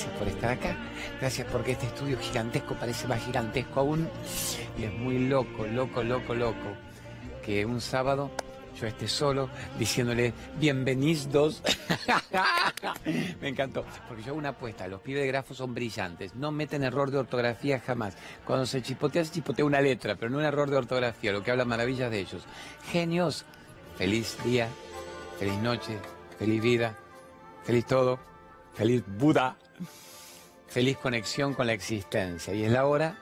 Gracias por estar acá. Gracias porque este estudio gigantesco parece más gigantesco aún. Y es muy loco, loco, loco, loco. Que un sábado yo esté solo diciéndole bienvenidos. Me encantó. Porque yo hago una apuesta. Los pibes de grafo son brillantes. No meten error de ortografía jamás. Cuando se chipotea, se chipotea una letra, pero no un error de ortografía, lo que habla maravillas de ellos. Genios. Feliz día, feliz noche, feliz vida, feliz todo, feliz Buda, feliz conexión con la existencia. Y es la hora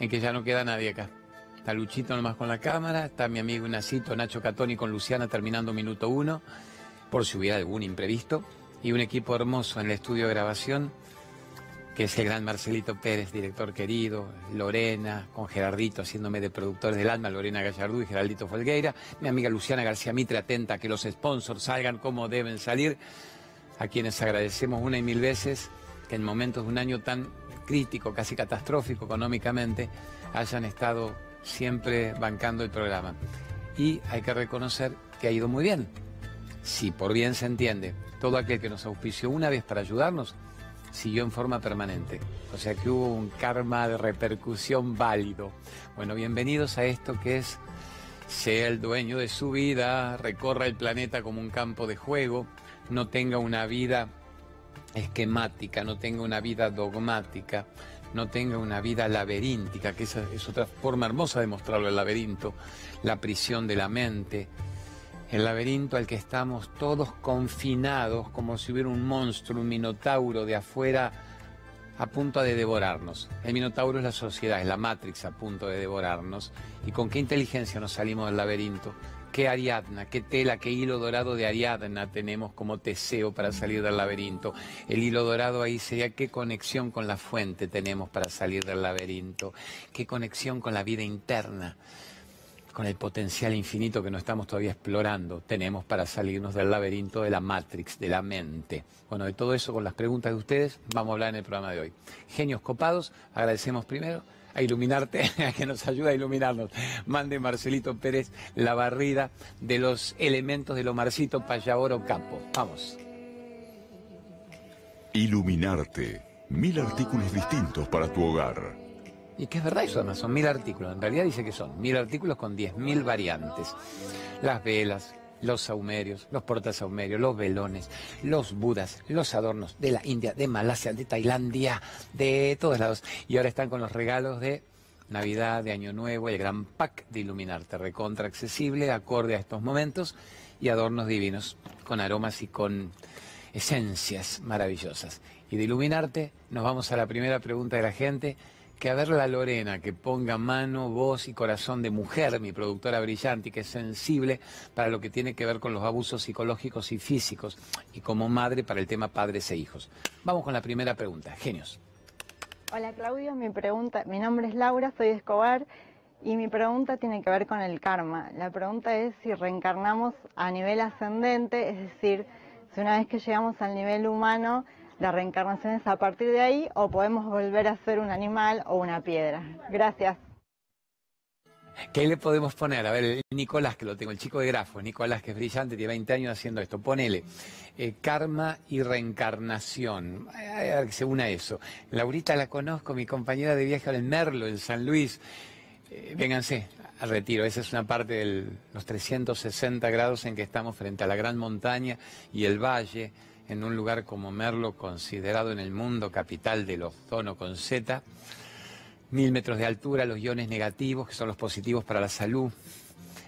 en que ya no queda nadie acá. Está Luchito nomás con la cámara, está mi amigo Nacito, Nacho Catoni con Luciana terminando minuto uno, por si hubiera algún imprevisto, y un equipo hermoso en el estudio de grabación, que es el gran Marcelito Pérez, director querido, Lorena, con Gerardito haciéndome de productores del alma, Lorena Gallardú y Geraldito Folgueira, mi amiga Luciana García Mitre, atenta a que los sponsors salgan como deben salir, a quienes agradecemos una y mil veces en momentos de un año tan crítico, casi catastrófico económicamente, hayan estado siempre bancando el programa. Y hay que reconocer que ha ido muy bien. Si por bien se entiende, todo aquel que nos auspició una vez para ayudarnos, siguió en forma permanente. O sea que hubo un karma de repercusión válido. Bueno, bienvenidos a esto que es sea el dueño de su vida, recorra el planeta como un campo de juego, no tenga una vida esquemática, no tenga una vida dogmática, no tenga una vida laberíntica, que esa es otra forma hermosa de mostrarlo, el laberinto, la prisión de la mente, el laberinto al que estamos todos confinados como si hubiera un monstruo, un minotauro de afuera a punto de devorarnos. El minotauro es la sociedad, es la Matrix a punto de devorarnos. ¿Y con qué inteligencia nos salimos del laberinto? Qué Ariadna, qué tela, qué hilo dorado de Ariadna tenemos como Teseo para salir del laberinto. El hilo dorado ahí sería qué conexión con la fuente tenemos para salir del laberinto, qué conexión con la vida interna, con el potencial infinito que no estamos todavía explorando, tenemos para salirnos del laberinto de la Matrix, de la mente. Bueno, de todo eso con las preguntas de ustedes vamos a hablar en el programa de hoy. Genios copados, agradecemos primero a iluminarte, a que nos ayude a iluminarnos. Mande Marcelito Pérez la barrida de los elementos de lo Marcito Payaboro Campo. Vamos. Iluminarte. Mil artículos distintos para tu hogar. Y que es verdad eso, no son mil artículos. En realidad dice que son mil artículos con diez mil variantes. Las velas, los saumerios, los portasaumerios, los velones, los budas, los adornos de la India, de Malasia, de Tailandia, de todos lados. Y ahora están con los regalos de Navidad, de Año Nuevo, el gran pack de Iluminarte, recontra accesible, acorde a estos momentos, y adornos divinos, con aromas y con esencias maravillosas. Y de Iluminarte nos vamos a la primera pregunta de la gente que a ver la Lorena, que ponga mano, voz y corazón de mujer, mi productora brillante, y que es sensible para lo que tiene que ver con los abusos psicológicos y físicos, y como madre para el tema padres e hijos. Vamos con la primera pregunta. Genios. Hola Claudio, mi pregunta, mi nombre es Laura, soy Escobar y mi pregunta tiene que ver con el karma. La pregunta es si reencarnamos a nivel ascendente, es decir, si una vez que llegamos al nivel humano la reencarnación es a partir de ahí o podemos volver a ser un animal o una piedra. Gracias. ¿Qué le podemos poner? A ver, Nicolás, que lo tengo, el chico de grafo, Nicolás, que es brillante, tiene 20 años haciendo esto. Ponele eh, karma y reencarnación. A ver que se una eso. Laurita la conozco, mi compañera de viaje al Merlo, en San Luis. Eh, vénganse al retiro. Esa es una parte de los 360 grados en que estamos frente a la gran montaña y el valle en un lugar como Merlo, considerado en el mundo capital del ozono con Z, mil metros de altura, los iones negativos, que son los positivos para la salud,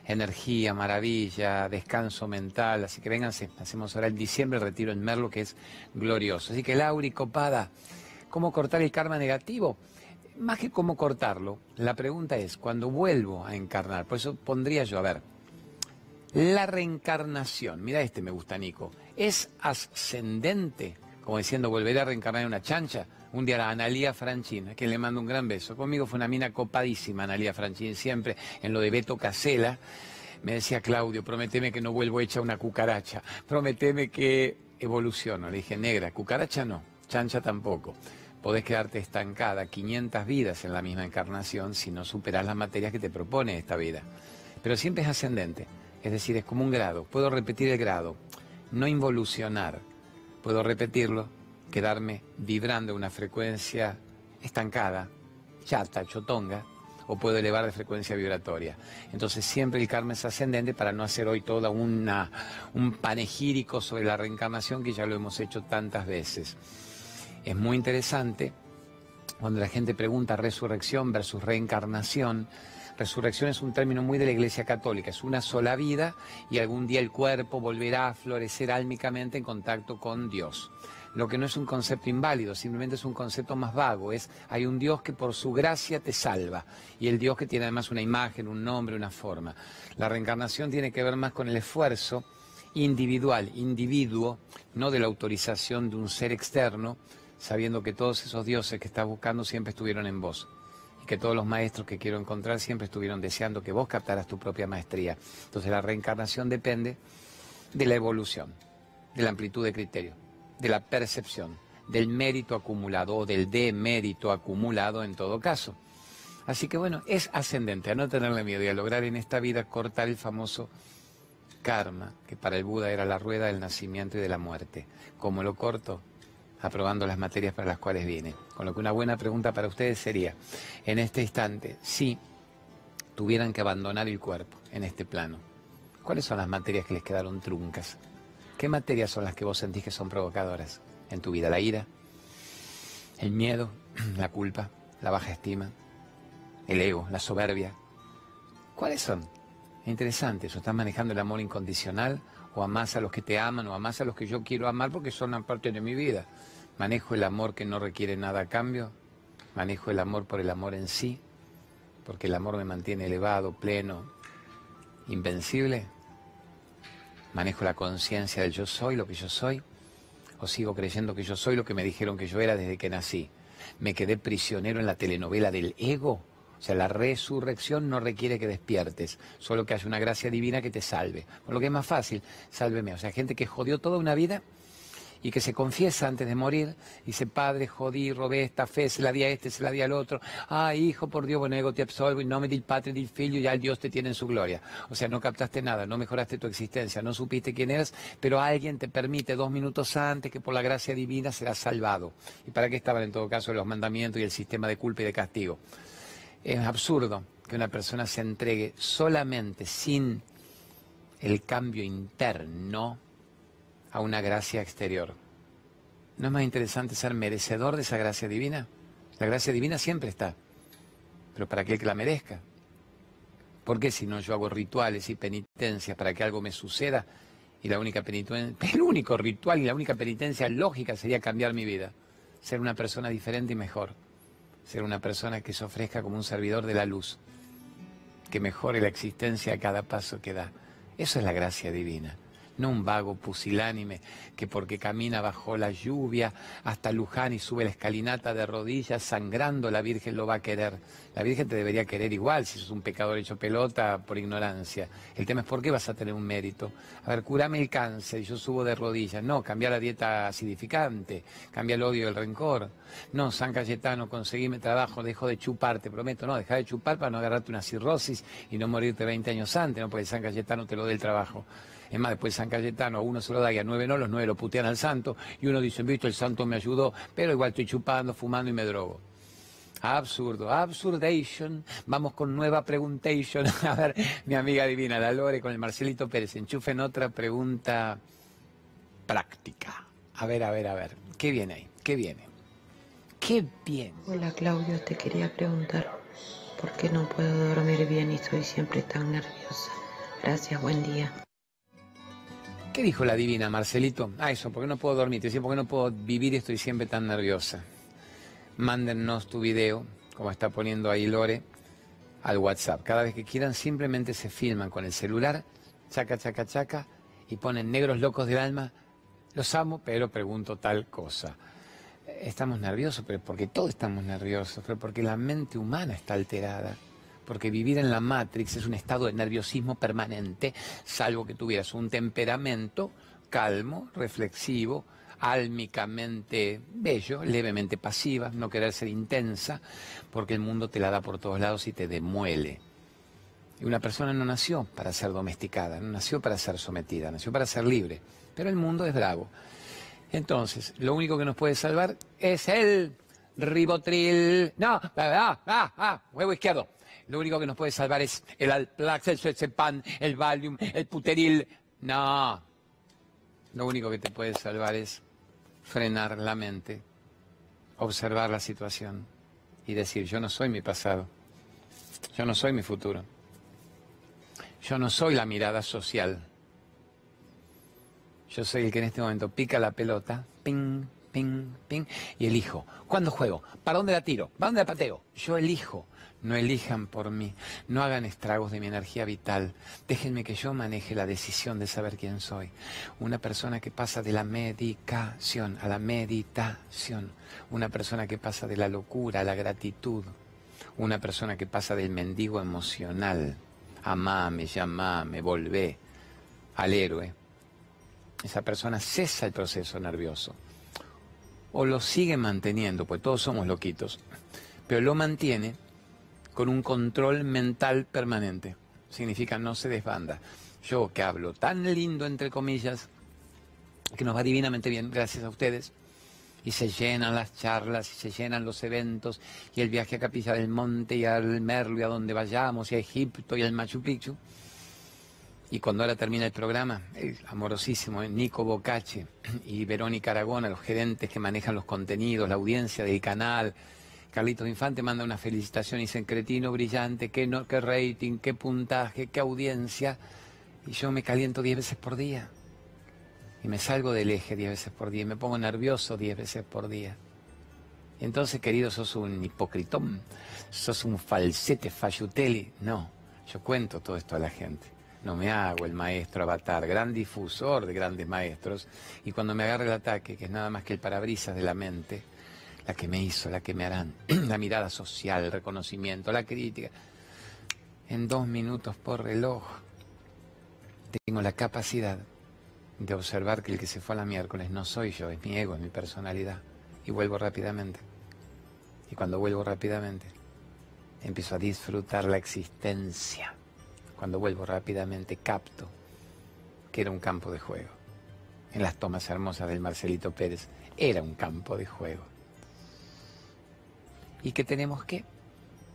energía, maravilla, descanso mental, así que vénganse, hacemos ahora en diciembre el retiro en Merlo, que es glorioso. Así que Lauri, copada, ¿cómo cortar el karma negativo? Más que cómo cortarlo, la pregunta es, cuando vuelvo a encarnar, por eso pondría yo, a ver, la reencarnación, mira este me gusta Nico, es ascendente, como diciendo volveré a reencarnar en una chancha. Un día la Analía Franchín, a quien le mando un gran beso. Conmigo fue una mina copadísima, Analía Franchín, siempre en lo de Beto Casela. Me decía Claudio, prometeme que no vuelvo hecha una cucaracha, prometeme que evoluciono. Le dije, negra, cucaracha no, chancha tampoco. Podés quedarte estancada 500 vidas en la misma encarnación si no superas las materias que te propone esta vida. Pero siempre es ascendente. Es decir, es como un grado. Puedo repetir el grado, no involucionar. Puedo repetirlo quedarme vibrando una frecuencia estancada, chata, chotonga, o puedo elevar de frecuencia vibratoria. Entonces siempre el karma es ascendente para no hacer hoy toda una, un panegírico sobre la reencarnación que ya lo hemos hecho tantas veces. Es muy interesante cuando la gente pregunta resurrección versus reencarnación. Resurrección es un término muy de la Iglesia Católica, es una sola vida y algún día el cuerpo volverá a florecer álmicamente en contacto con Dios lo que no es un concepto inválido, simplemente es un concepto más vago, es hay un Dios que por su gracia te salva y el Dios que tiene además una imagen, un nombre, una forma. La reencarnación tiene que ver más con el esfuerzo individual, individuo, no de la autorización de un ser externo, sabiendo que todos esos dioses que estás buscando siempre estuvieron en vos que todos los maestros que quiero encontrar siempre estuvieron deseando que vos captaras tu propia maestría. Entonces la reencarnación depende de la evolución, de la amplitud de criterio de la percepción, del mérito acumulado o del demérito acumulado en todo caso. Así que bueno, es ascendente a no tenerle miedo y a lograr en esta vida cortar el famoso karma, que para el Buda era la rueda del nacimiento y de la muerte. ¿Cómo lo corto? Aprobando las materias para las cuales viene. Con lo que una buena pregunta para ustedes sería, en este instante, si tuvieran que abandonar el cuerpo en este plano, ¿cuáles son las materias que les quedaron truncas? ¿Qué materias son las que vos sentís que son provocadoras en tu vida? La ira, el miedo, la culpa, la baja estima, el ego, la soberbia. ¿Cuáles son? interesante, ¿eso estás manejando el amor incondicional? ¿O amás a los que te aman? ¿O amás a los que yo quiero amar porque son una parte de mi vida? ¿Manejo el amor que no requiere nada a cambio? ¿Manejo el amor por el amor en sí? Porque el amor me mantiene elevado, pleno, invencible manejo la conciencia del yo soy, lo que yo soy, o sigo creyendo que yo soy lo que me dijeron que yo era desde que nací. Me quedé prisionero en la telenovela del ego. O sea, la resurrección no requiere que despiertes, solo que haya una gracia divina que te salve. Por lo que es más fácil, sálveme. O sea, gente que jodió toda una vida y que se confiesa antes de morir, dice, padre, jodí, robé esta fe, se la di a este, se la di al otro, ah, hijo, por Dios, bueno, ego te absolvo, no me di el padre del figlio, ya el Dios te tiene en su gloria. O sea, no captaste nada, no mejoraste tu existencia, no supiste quién eras, pero alguien te permite dos minutos antes que por la gracia divina serás salvado. ¿Y para qué estaban en todo caso los mandamientos y el sistema de culpa y de castigo? Es absurdo que una persona se entregue solamente sin el cambio interno a una gracia exterior. ¿No es más interesante ser merecedor de esa gracia divina? La gracia divina siempre está, pero para aquel que la merezca. ¿Por qué si no yo hago rituales y penitencias para que algo me suceda y la única penitencia, el único ritual y la única penitencia lógica sería cambiar mi vida, ser una persona diferente y mejor, ser una persona que se ofrezca como un servidor de la luz, que mejore la existencia a cada paso que da. Eso es la gracia divina no un vago pusilánime que porque camina bajo la lluvia hasta Luján y sube la escalinata de rodillas sangrando, la Virgen lo va a querer. La Virgen te debería querer igual si sos un pecador hecho pelota por ignorancia. El tema es por qué vas a tener un mérito. A ver, curame el cáncer y yo subo de rodillas. No, cambia la dieta acidificante, cambia el odio y el rencor. No, San Cayetano, conseguime trabajo, dejo de chupar, te prometo, no, deja de chupar para no agarrarte una cirrosis y no morirte 20 años antes, no, porque San Cayetano te lo dé el trabajo. Es más, después San Cayetano uno se lo da y a nueve no, los nueve lo putean al santo y uno dice, visto, el santo me ayudó, pero igual estoy chupando, fumando y me drogo. Absurdo, absurdation. Vamos con nueva preguntation. A ver, mi amiga divina, la Lore, con el Marcelito Pérez. Enchufen otra pregunta práctica. A ver, a ver, a ver. ¿Qué viene ahí? ¿Qué viene? ¿Qué viene? Hola Claudio, te quería preguntar por qué no puedo dormir bien y estoy siempre tan nerviosa. Gracias, buen día. ¿Qué dijo la divina, Marcelito? Ah, eso, porque no puedo dormir. Te decía, porque no puedo vivir y estoy siempre tan nerviosa. Mándennos tu video, como está poniendo ahí Lore, al WhatsApp. Cada vez que quieran, simplemente se filman con el celular, chaca, chaca, chaca, y ponen negros locos del alma. Los amo, pero pregunto tal cosa. Estamos nerviosos, pero porque todos estamos nerviosos, pero porque la mente humana está alterada porque vivir en la Matrix es un estado de nerviosismo permanente, salvo que tuvieras un temperamento calmo, reflexivo, álmicamente bello, levemente pasiva, no querer ser intensa, porque el mundo te la da por todos lados y te demuele. Y una persona no nació para ser domesticada, no nació para ser sometida, nació para ser libre, pero el mundo es bravo. Entonces, lo único que nos puede salvar es el ribotril. No, ah, ah, ah, ah, huevo izquierdo. Lo único que nos puede salvar es el Alplax, el pan, el Valium, el Puteril. No. Lo único que te puede salvar es frenar la mente, observar la situación y decir, yo no soy mi pasado, yo no soy mi futuro, yo no soy la mirada social, yo soy el que en este momento pica la pelota, ping, ping, ping, y elijo. ¿Cuándo juego? ¿Para dónde la tiro? ¿Para dónde la pateo? Yo elijo. No elijan por mí, no hagan estragos de mi energía vital. Déjenme que yo maneje la decisión de saber quién soy. Una persona que pasa de la medicación a la meditación. Una persona que pasa de la locura a la gratitud. Una persona que pasa del mendigo emocional. Amame, llamame, volvé al héroe. Esa persona cesa el proceso nervioso. O lo sigue manteniendo, pues todos somos loquitos. Pero lo mantiene con un control mental permanente. Significa no se desbanda. Yo que hablo tan lindo, entre comillas, que nos va divinamente bien, gracias a ustedes, y se llenan las charlas, y se llenan los eventos, y el viaje a Capilla del Monte, y al Merlo, y a donde vayamos, y a Egipto, y al Machu Picchu. Y cuando ahora termina el programa, el amorosísimo eh, Nico Bocache y Verónica Aragona, los gerentes que manejan los contenidos, la audiencia del canal, Carlitos Infante manda una felicitación y dice, cretino brillante, qué, rating, qué puntaje, qué audiencia. Y yo me caliento diez veces por día. Y me salgo del eje diez veces por día. Y me pongo nervioso diez veces por día. Entonces, querido, sos un hipocritón. Sos un falsete, fallutelli. No, yo cuento todo esto a la gente. No me hago el maestro avatar, gran difusor de grandes maestros. Y cuando me agarre el ataque, que es nada más que el parabrisas de la mente, la que me hizo, la que me harán, la mirada social, el reconocimiento, la crítica. En dos minutos por reloj tengo la capacidad de observar que el que se fue a la miércoles no soy yo, es mi ego, es mi personalidad. Y vuelvo rápidamente. Y cuando vuelvo rápidamente, empiezo a disfrutar la existencia. Cuando vuelvo rápidamente, capto que era un campo de juego. En las tomas hermosas del Marcelito Pérez, era un campo de juego y que tenemos que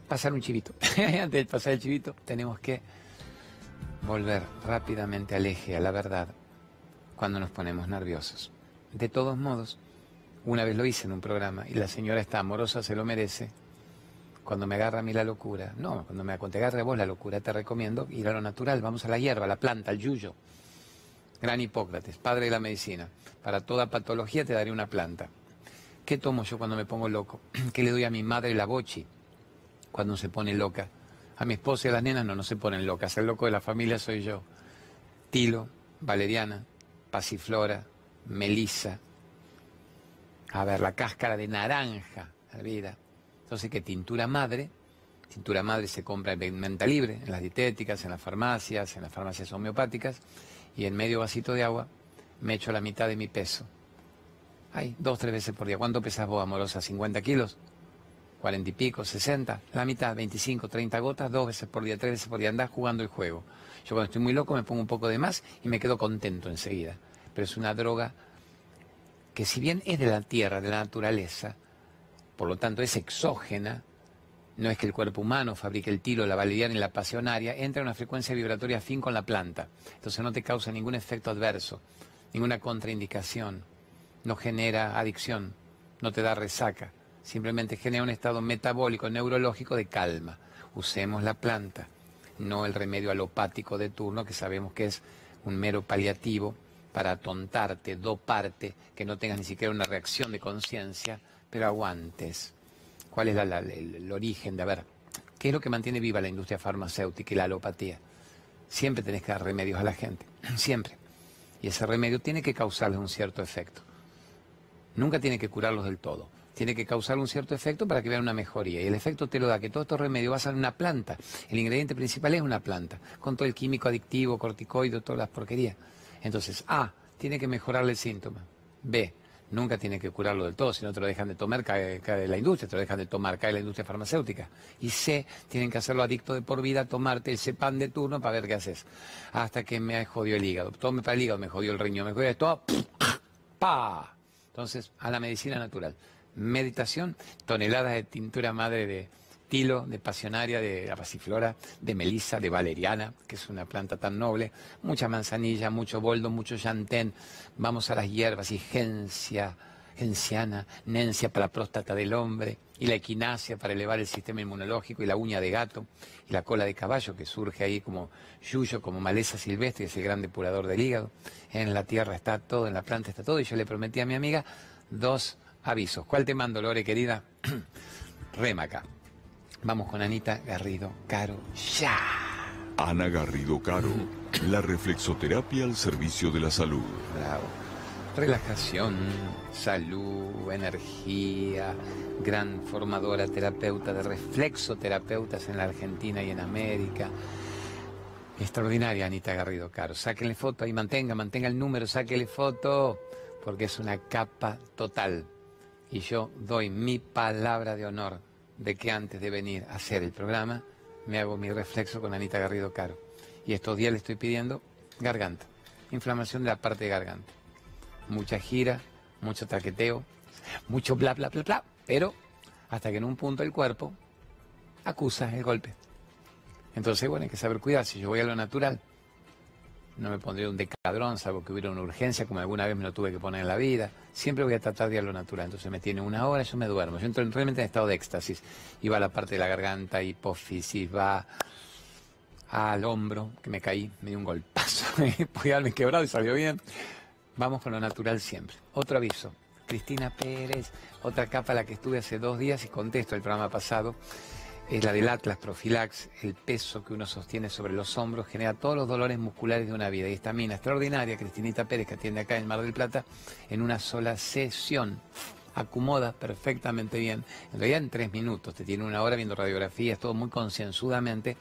pasar un chivito. Antes de pasar el chivito, tenemos que volver rápidamente al eje, a la verdad, cuando nos ponemos nerviosos. De todos modos, una vez lo hice en un programa y la señora está amorosa, se lo merece. Cuando me agarra a mí la locura, no, cuando me agarre a vos la locura, te recomiendo ir a lo natural, vamos a la hierba, a la planta, al yuyo. Gran Hipócrates, padre de la medicina. Para toda patología te daré una planta. ¿Qué tomo yo cuando me pongo loco? ¿Qué le doy a mi madre la bochi cuando se pone loca? A mi esposa y a las nenas no, no se ponen locas. El loco de la familia soy yo. Tilo, valeriana, pasiflora, melisa. A ver, la cáscara de naranja, vida. Entonces, ¿qué tintura madre? Tintura madre se compra en venta libre, en las dietéticas, en las farmacias, en las farmacias homeopáticas. Y en medio vasito de agua me echo la mitad de mi peso Ay, dos, tres veces por día. ¿Cuánto pesas vos, amorosa? ¿50 kilos? ¿40 y pico? ¿60? La mitad, 25, 30 gotas, dos veces por día, tres veces por día. Andás jugando el juego. Yo cuando estoy muy loco me pongo un poco de más y me quedo contento enseguida. Pero es una droga que si bien es de la tierra, de la naturaleza, por lo tanto es exógena, no es que el cuerpo humano fabrique el tiro, la valeriana y la pasionaria, entra en una frecuencia vibratoria afín con la planta. Entonces no te causa ningún efecto adverso, ninguna contraindicación no genera adicción, no te da resaca, simplemente genera un estado metabólico, neurológico de calma. Usemos la planta, no el remedio alopático de turno, que sabemos que es un mero paliativo para atontarte, doparte, que no tengas ni siquiera una reacción de conciencia, pero aguantes. ¿Cuál es el, origen de, a ver, qué es lo que mantiene viva la industria farmacéutica y la alopatía? Siempre tenés que dar remedios a la gente, siempre. Y ese remedio tiene que causarles un cierto efecto. Nunca tiene que curarlos del todo. Tiene que causar un cierto efecto para que vean una mejoría. Y el efecto te lo da que todos estos remedios basan en una planta. El ingrediente principal es una planta, con todo el químico adictivo, corticoide, todas las porquerías. Entonces, A, tiene que mejorarle el síntoma. B, nunca tiene que curarlo del todo, si no te lo dejan de tomar, cae, la industria, te lo dejan de tomar, cae la industria farmacéutica. Y C, tienen que hacerlo adicto de por vida, tomarte el pan de turno para ver qué haces. Hasta que me jodió el hígado. Tome para el hígado, me jodió el riñón, me jodió esto, ¡pa! Entonces, a la medicina natural. Meditación, toneladas de tintura madre de tilo, de pasionaria, de pasiflora, de melisa, de valeriana, que es una planta tan noble, mucha manzanilla, mucho boldo, mucho llantén. Vamos a las hierbas y gencia, genciana, nencia para la próstata del hombre, y la equinacia para elevar el sistema inmunológico, y la uña de gato, y la cola de caballo que surge ahí como yuyo, como maleza silvestre, que es el gran depurador del hígado. En la tierra está todo, en la planta está todo, y yo le prometí a mi amiga dos avisos. ¿Cuál te mando, Lore, querida? Remaca. Vamos con Anita Garrido Caro, ya. Ana Garrido Caro, la reflexoterapia al servicio de la salud. Bravo. Relajación, salud, energía, gran formadora terapeuta de reflexoterapeutas en la Argentina y en América. Extraordinaria Anita Garrido Caro. Sáquenle foto y mantenga, mantenga el número, sáquenle foto, porque es una capa total. Y yo doy mi palabra de honor de que antes de venir a hacer el programa me hago mi reflexo con Anita Garrido Caro. Y estos días le estoy pidiendo garganta, inflamación de la parte de garganta. Mucha gira, mucho taqueteo, mucho bla, bla, bla, bla, pero hasta que en un punto el cuerpo acusa el golpe. Entonces, bueno, hay que saber cuidar. Si yo voy a lo natural, no me pondría un decadrón, salvo que hubiera una urgencia, como alguna vez me lo tuve que poner en la vida. Siempre voy a tratar de ir a lo natural. Entonces me tiene una hora, yo me duermo. Yo entro realmente en estado de éxtasis. Y va a la parte de la garganta, hipófisis, va al hombro, que me caí, me dio un golpazo. Podía haberme quebrado y salió bien. Vamos con lo natural siempre. Otro aviso. Cristina Pérez, otra capa a la que estuve hace dos días y contesto el programa pasado es la del Atlas Profilax, el peso que uno sostiene sobre los hombros genera todos los dolores musculares de una vida. Y esta mina extraordinaria, Cristinita Pérez, que atiende acá en Mar del Plata, en una sola sesión, acomoda perfectamente bien, en realidad en tres minutos, te tiene una hora viendo radiografías, todo muy concienzudamente,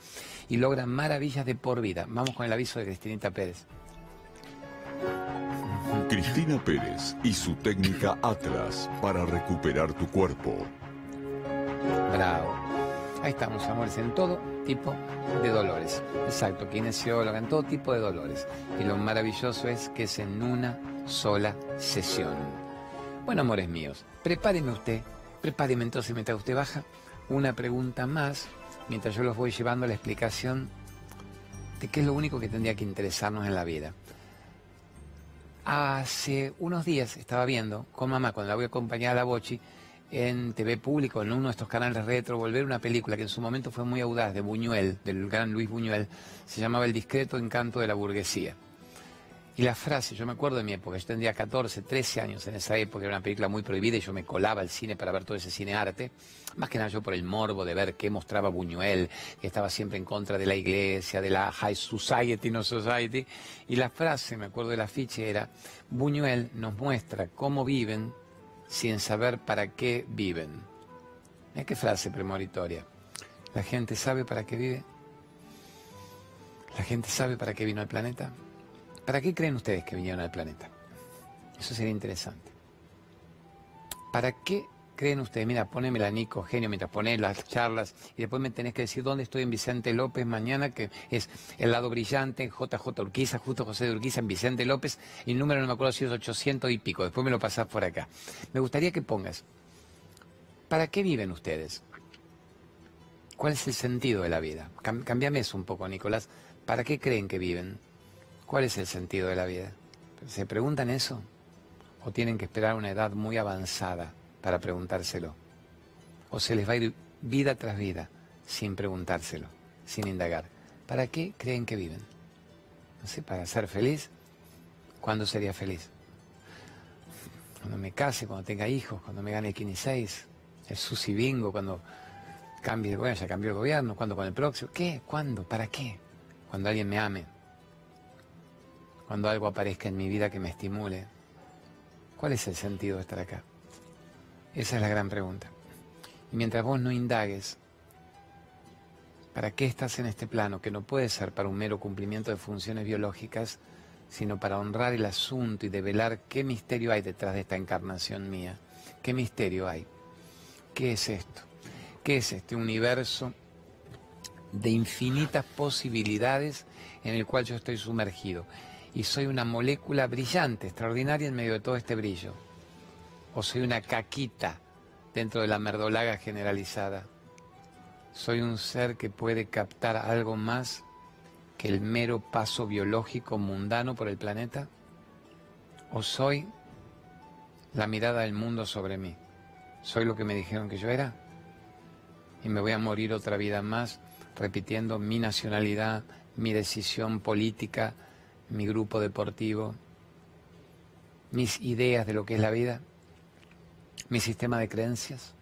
y logra maravillas de por vida. Vamos con el aviso de Cristinita Pérez. Cristina Pérez y su técnica Atlas para recuperar tu cuerpo. Bravo. Ahí estamos, amores, en todo tipo de dolores. Exacto, kinesióloga, en todo tipo de dolores. Y lo maravilloso es que es en una sola sesión. Bueno, amores míos, prepáreme usted, prepáreme entonces mientras usted baja, una pregunta más, mientras yo los voy llevando a la explicación de qué es lo único que tendría que interesarnos en la vida. Hace unos días estaba viendo con mamá, cuando la voy a acompañar a la Bochi, en TV Público, en uno de estos canales retro, volver una película que en su momento fue muy audaz, de Buñuel, del gran Luis Buñuel, se llamaba El discreto encanto de la burguesía. Y la frase, yo me acuerdo de mi época, yo tendría 14, 13 años en esa época, era una película muy prohibida y yo me colaba al cine para ver todo ese cine arte, más que nada yo por el morbo de ver qué mostraba Buñuel, que estaba siempre en contra de la iglesia, de la high society, no society, y la frase, me acuerdo del afiche, era, Buñuel nos muestra cómo viven sin saber para qué viven. Mira qué frase premonitoria. ¿La gente sabe para qué vive? ¿La gente sabe para qué vino al planeta? ¿Para qué creen ustedes que vinieron al planeta? Eso sería interesante. ¿Para qué creen ustedes? Mira, ponémela Nico, genio, mientras pones las charlas y después me tenés que decir dónde estoy en Vicente López mañana, que es el lado brillante, JJ Urquiza, justo José de Urquiza, en Vicente López, y el número no me acuerdo si es 800 y pico, después me lo pasás por acá. Me gustaría que pongas, ¿para qué viven ustedes? ¿Cuál es el sentido de la vida? Cambiame eso un poco, Nicolás. ¿Para qué creen que viven? ¿Cuál es el sentido de la vida? ¿Se preguntan eso? ¿O tienen que esperar una edad muy avanzada para preguntárselo. O se les va a ir vida tras vida sin preguntárselo, sin indagar. ¿Para qué creen que viven? No sé, para ser feliz. ¿Cuándo sería feliz? Cuando me case, cuando tenga hijos, cuando me gane el 15 el sushi bingo, cuando cambie, bueno, ya cambió el gobierno, cuando con el próximo. ¿Qué? ¿Cuándo? ¿Para qué? Cuando alguien me ame. Cuando algo aparezca en mi vida que me estimule. ¿Cuál es el sentido de estar acá? Esa es la gran pregunta. Y mientras vos no indagues, ¿para qué estás en este plano? Que no puede ser para un mero cumplimiento de funciones biológicas, sino para honrar el asunto y develar qué misterio hay detrás de esta encarnación mía. ¿Qué misterio hay? ¿Qué es esto? ¿Qué es este universo de infinitas posibilidades en el cual yo estoy sumergido? Y soy una molécula brillante, extraordinaria en medio de todo este brillo. O soy una caquita dentro de la merdolaga generalizada. Soy un ser que puede captar algo más que el mero paso biológico mundano por el planeta. O soy la mirada del mundo sobre mí. Soy lo que me dijeron que yo era. Y me voy a morir otra vida más repitiendo mi nacionalidad, mi decisión política, mi grupo deportivo, mis ideas de lo que es la vida, mi sistema de creencias,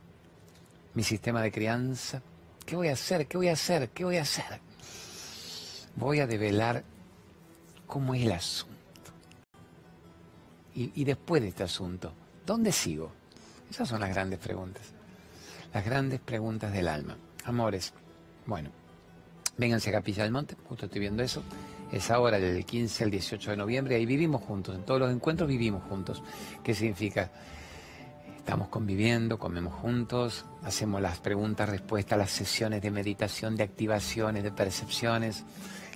mi sistema de crianza. ¿Qué voy a hacer? ¿Qué voy a hacer? ¿Qué voy a hacer? Voy a develar cómo es el asunto. Y, después de este asunto, ¿dónde sigo? Esas son las grandes preguntas. Las grandes preguntas del alma. Amores, bueno, vénganse a Capilla del Monte, justo estoy viendo eso. Es ahora del 15 al 18 de noviembre y vivimos juntos. En todos los encuentros vivimos juntos. ¿Qué significa? Estamos conviviendo, comemos juntos, hacemos las preguntas, respuestas, las sesiones de meditación, de activaciones, de percepciones,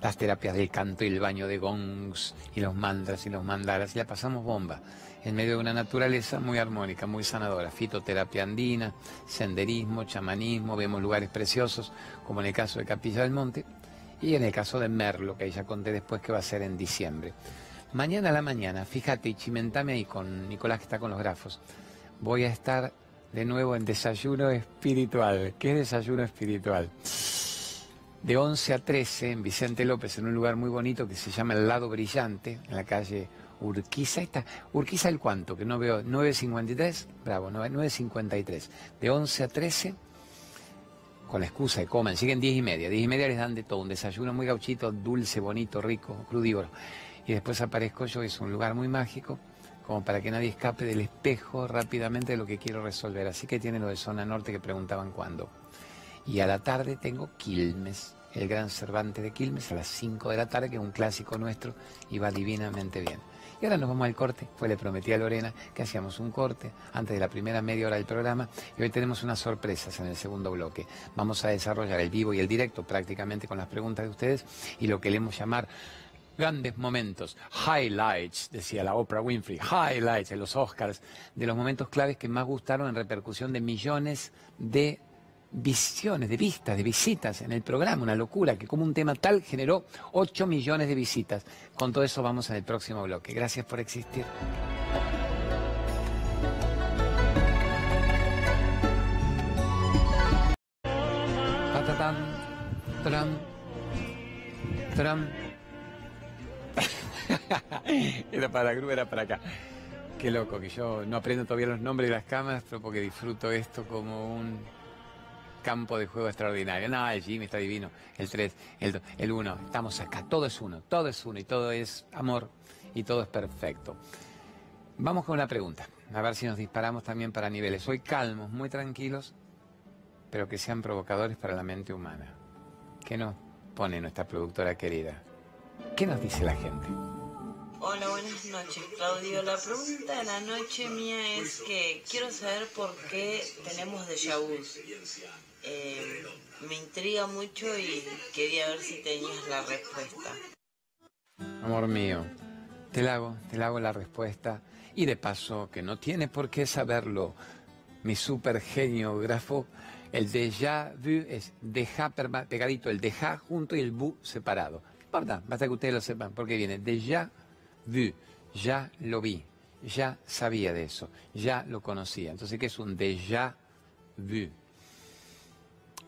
las terapias del canto y el baño de gongs y los mantras y los mandalas y la pasamos bomba en medio de una naturaleza muy armónica, muy sanadora, fitoterapia andina, senderismo, chamanismo, vemos lugares preciosos como en el caso de Capilla del Monte y en el caso de Merlo, que ya conté después que va a ser en diciembre. Mañana a la mañana, fíjate, y chimentame ahí con Nicolás que está con los grafos voy a estar de nuevo en desayuno espiritual. ¿Qué es desayuno espiritual? De 11 a 13 en Vicente López, en un lugar muy bonito que se llama El Lado Brillante, en la calle Urquiza. Está, Urquiza el cuánto, que no veo, 9.53, bravo, 9.53. De 11 a 13, con la excusa de comen, siguen 10 y media. 10 y media les dan de todo, un desayuno muy gauchito, dulce, bonito, rico, crudívoro. Y después aparezco yo, es un lugar muy mágico como para que nadie escape del espejo rápidamente de lo que quiero resolver. Así que tiene lo de zona norte que preguntaban cuándo. Y a la tarde tengo Quilmes, el gran Cervantes de Quilmes, a las 5 de la tarde, que es un clásico nuestro y va divinamente bien. Y ahora nos vamos al corte, pues le prometí a Lorena que hacíamos un corte antes de la primera media hora del programa y hoy tenemos unas sorpresas en el segundo bloque. Vamos a desarrollar el vivo y el directo prácticamente con las preguntas de ustedes y lo que le hemos llamar grandes momentos, highlights, decía la Oprah Winfrey, highlights en los Oscars, de los momentos claves que más gustaron en repercusión de millones de visiones, de vistas, de visitas en el programa, una locura, que como un tema tal generó 8 millones de visitas. Con todo eso vamos en el próximo bloque. Gracias por existir. era para Gru, era para acá. Qué loco, que yo no aprendo todavía los nombres de las cámaras, pero porque disfruto esto como un campo de juego extraordinario. No, el Jimmy está divino, el 3, el 2, el 1, estamos acá, todo es uno, todo es uno y todo es amor y todo es perfecto. Vamos con una pregunta, a ver si nos disparamos también para niveles. Soy calmos, muy tranquilos, pero que sean provocadores para la mente humana. ¿Qué nos pone nuestra productora querida? ¿Qué nos dice la gente? Hola, buenas noches, Claudio. La pregunta de la noche mía es que quiero saber por qué tenemos déjà vu. Eh, me intriga mucho y quería ver si tenías la respuesta. Amor mío, te la hago, te la hago la respuesta. Y de paso, que no tiene por qué saberlo, mi super genio grafo, el déjà vu es deja pegadito, el deja junto y el vu separado basta que ustedes lo sepan, porque viene déjà vu, ya lo vi, ya sabía de eso, ya lo conocía. Entonces, ¿qué es un déjà vu?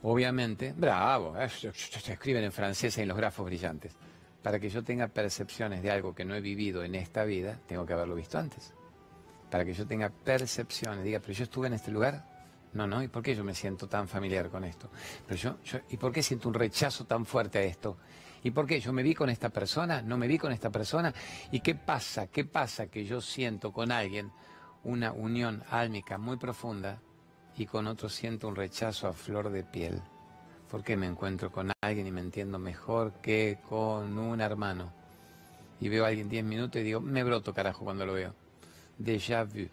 Obviamente, bravo, eh, escriben en francés en los grafos brillantes. Para que yo tenga percepciones de algo que no he vivido en esta vida, tengo que haberlo visto antes. Para que yo tenga percepciones, diga, pero yo estuve en este lugar, no, no, ¿y por qué yo me siento tan familiar con esto? Pero yo, ¿Y por qué siento un rechazo tan fuerte a esto? ¿Y por qué? ¿Yo me vi con esta persona? ¿No me vi con esta persona? ¿Y qué pasa? ¿Qué pasa que yo siento con alguien una unión álmica muy profunda y con otro siento un rechazo a flor de piel? ¿Por qué me encuentro con alguien y me entiendo mejor que con un hermano? Y veo a alguien 10 minutos y digo, me broto carajo cuando lo veo. Déjà vu.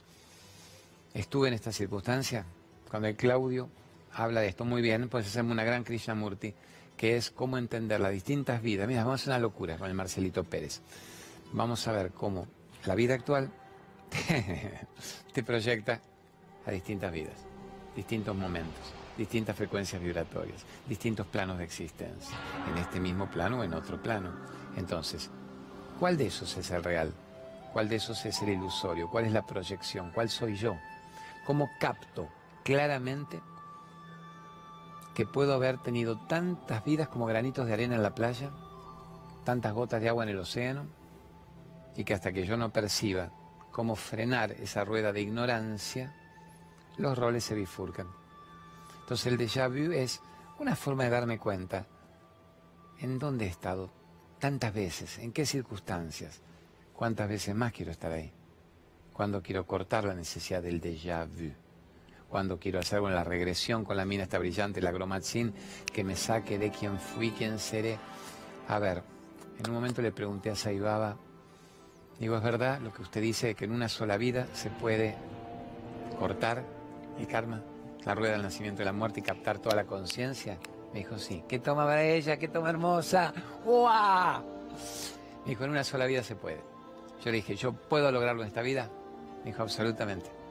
Estuve en esta circunstancia cuando el Claudio habla de esto muy bien, pues hacemos una gran Krishnamurti que es cómo entender las distintas vidas. Mira, vamos a hacer una locura con el Marcelito Pérez. Vamos a ver cómo la vida actual te proyecta a distintas vidas, distintos momentos, distintas frecuencias vibratorias, distintos planos de existencia, en este mismo plano o en otro plano. Entonces, ¿cuál de esos es el real? ¿Cuál de esos es el ilusorio? ¿Cuál es la proyección? ¿Cuál soy yo? ¿Cómo capto claramente que puedo haber tenido tantas vidas como granitos de arena en la playa, tantas gotas de agua en el océano, y que hasta que yo no perciba cómo frenar esa rueda de ignorancia, los roles se bifurcan. Entonces el déjà vu es una forma de darme cuenta en dónde he estado tantas veces, en qué circunstancias, cuántas veces más quiero estar ahí, cuando quiero cortar la necesidad del déjà vu cuando quiero hacer la regresión con la mina esta brillante, la Gromatzin, que me saque de quién fui, quién seré. A ver, en un momento le pregunté a Saibaba, digo, ¿es verdad lo que usted dice, que en una sola vida se puede cortar el karma, la rueda del nacimiento y la muerte y captar toda la conciencia? Me dijo, sí. ¿Qué toma para ella? ¿Qué toma hermosa? ¡Uah! Me dijo, en una sola vida se puede. Yo le dije, ¿yo puedo lograrlo en esta vida? Me dijo, absolutamente.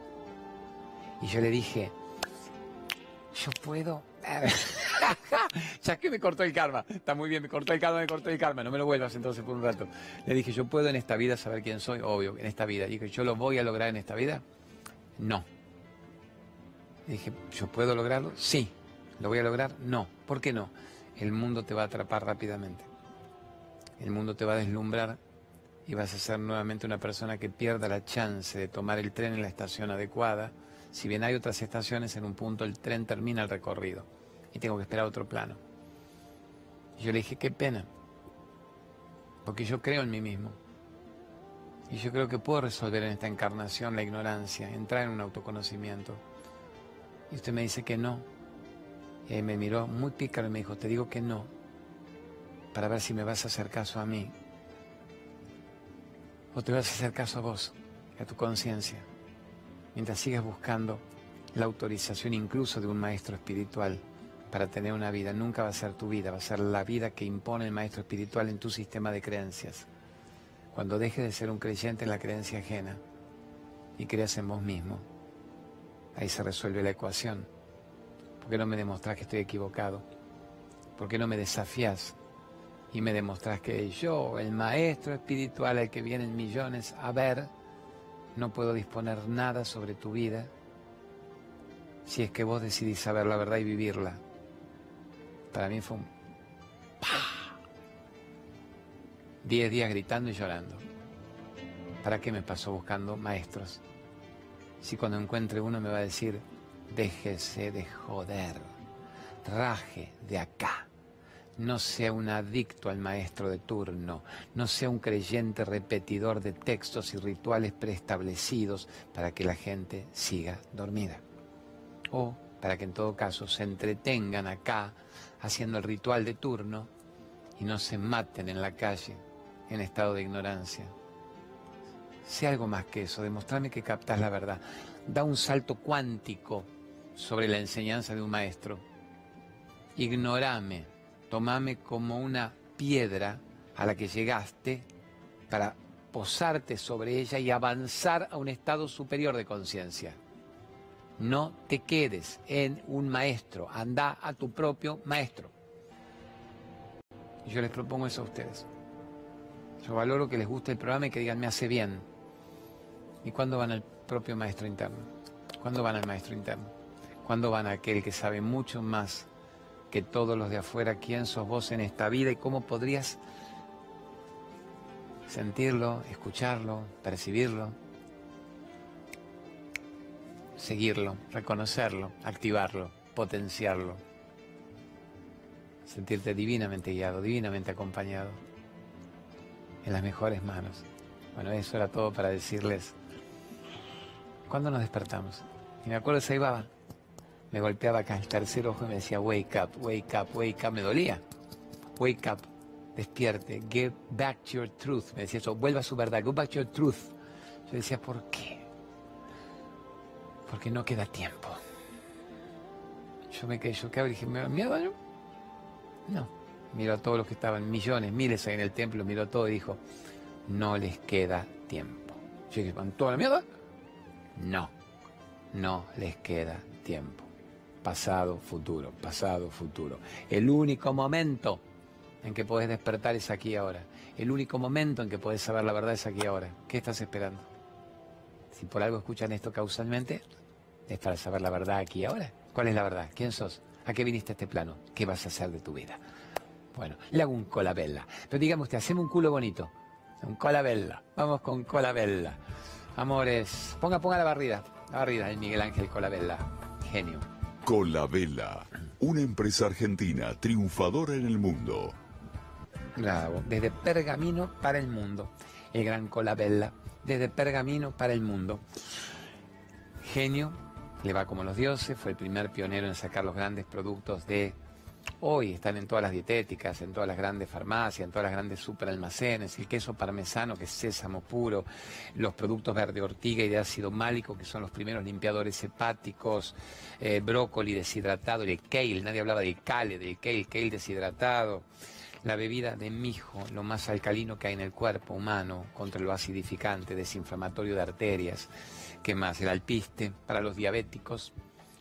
Y yo le dije, yo puedo. ya que me cortó el karma. Está muy bien, me cortó el karma, me cortó el karma. No me lo vuelvas entonces por un rato. Le dije, yo puedo en esta vida saber quién soy, obvio, en esta vida. Y dije, ¿yo lo voy a lograr en esta vida? No. Le dije, ¿yo puedo lograrlo? Sí. ¿Lo voy a lograr? No. ¿Por qué no? El mundo te va a atrapar rápidamente. El mundo te va a deslumbrar y vas a ser nuevamente una persona que pierda la chance de tomar el tren en la estación adecuada si bien hay otras estaciones, en un punto el tren termina el recorrido y tengo que esperar otro plano. Y yo le dije, qué pena, porque yo creo en mí mismo. Y yo creo que puedo resolver en esta encarnación la ignorancia, entrar en un autoconocimiento. Y usted me dice que no. Y me miró muy pícaro y me dijo, te digo que no, para ver si me vas a hacer caso a mí. O te vas a hacer caso a vos, a tu conciencia mientras sigas buscando la autorización incluso de un maestro espiritual para tener una vida. Nunca va a ser tu vida, va a ser la vida que impone el maestro espiritual en tu sistema de creencias. Cuando dejes de ser un creyente en la creencia ajena y creas en vos mismo, ahí se resuelve la ecuación. ¿Por qué no me demostrás que estoy equivocado? ¿Por qué no me desafías y me demostrás que yo, el maestro espiritual al que vienen millones a ver, no puedo disponer nada sobre tu vida si es que vos decidís saber la verdad y vivirla. Para mí fue un... Diez días gritando y llorando. ¿Para qué me pasó buscando maestros? Si cuando encuentre uno me va a decir, déjese de joder, raje de acá no sea un adicto al maestro de turno, no sea un creyente repetidor de textos y rituales preestablecidos para que la gente siga dormida. O para que en todo caso se entretengan acá haciendo el ritual de turno y no se maten en la calle en estado de ignorancia. Sea algo más que eso, demostrarme que captas la verdad. Da un salto cuántico sobre la enseñanza de un maestro. Ignorame tomame como una piedra a la que llegaste para posarte sobre ella y avanzar a un estado superior de conciencia. No te quedes en un maestro, anda a tu propio maestro. Yo les propongo eso a ustedes. Yo valoro que les guste el programa y que digan me hace bien. ¿Y cuándo van al propio maestro interno? ¿Cuándo van al maestro interno? ¿Cuándo van a aquel que sabe mucho más que todos los de afuera quién sos vos en esta vida y cómo podrías sentirlo, escucharlo, percibirlo, seguirlo, reconocerlo, activarlo, potenciarlo, sentirte divinamente guiado, divinamente acompañado, en las mejores manos. Bueno, eso era todo para decirles, ¿cuándo nos despertamos? Y me acuerdo de Saibaba me golpeaba acá el tercer ojo y me decía, wake up, wake up, wake up. Me dolía. Wake up, despierte, get back to your truth. Me decía eso, vuelva a su verdad, go back to your truth. Yo decía, ¿por qué? Porque no queda tiempo. Yo me quedé yo y dije, ¿me da miedo? No. no. Miró a todos los que estaban, millones, miles ahí en el templo, miró todo y dijo, no les queda tiempo. Che, ¿van toda la mierda? No, no les queda tiempo. Pasado, futuro, pasado, futuro. El único momento en que podés despertar es aquí ahora. El único momento en que podés saber la verdad es aquí ahora. ¿Qué estás esperando? Si por algo escuchan esto causalmente, es para saber la verdad aquí ahora. ¿Cuál es la verdad? ¿Quién sos? ¿A qué viniste a este plano? ¿Qué vas a hacer de tu vida? Bueno, le hago un colabella. Pero dígame usted, haceme un culo bonito. Un colabella. Vamos con colabella. Amores, ponga, ponga la barrida. La barrida, el Miguel Ángel Colabella. Genio. Colabella, una empresa argentina triunfadora en el mundo. Bravo. Desde Pergamino para el mundo. El gran Colabella. Desde Pergamino para el mundo. Genio, le va como los dioses, fue el primer pionero en sacar los grandes productos de Hoy están en todas las dietéticas, en todas las grandes farmacias, en todas las grandes superalmacenes, el queso parmesano que es sésamo puro, los productos verde ortiga y de ácido málico que son los primeros limpiadores hepáticos, eh, brócoli deshidratado, el kale, nadie hablaba del kale, del kale, kale deshidratado, la bebida de mijo, lo más alcalino que hay en el cuerpo humano contra lo acidificante, desinflamatorio de arterias, ¿qué más? El alpiste para los diabéticos,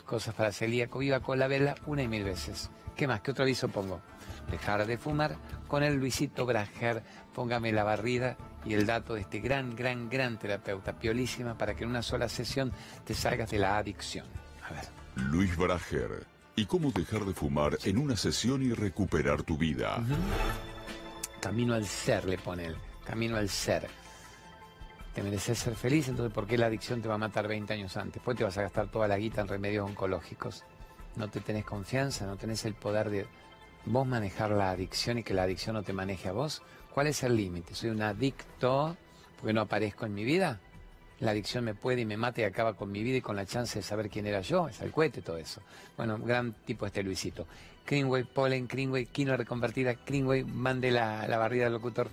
cosas para celíaco, viva con la vela una y mil veces. ¿Qué más? ¿Qué otro aviso pongo? Dejar de fumar con el Luisito Brager. Póngame la barrida y el dato de este gran, gran, gran terapeuta, piolísima, para que en una sola sesión te salgas de la adicción. A ver. Luis Brager. ¿Y cómo dejar de fumar en una sesión y recuperar tu vida? Camino al ser, le pone él. Camino al ser. Te mereces ser feliz, entonces ¿por qué la adicción te va a matar 20 años antes? Después te vas a gastar toda la guita en remedios oncológicos no te tenés confianza, no tenés el poder de vos manejar la adicción y que la adicción no te maneje a vos, ¿cuál es el límite? ¿Soy un adicto porque no aparezco en mi vida? La adicción me puede y me mata y acaba con mi vida y con la chance de saber quién era yo, es el cohete todo eso. Bueno, gran tipo este Luisito. Greenway, Polen, Greenway, quinoa reconvertida, Greenway, mande la, la barrida del locutor.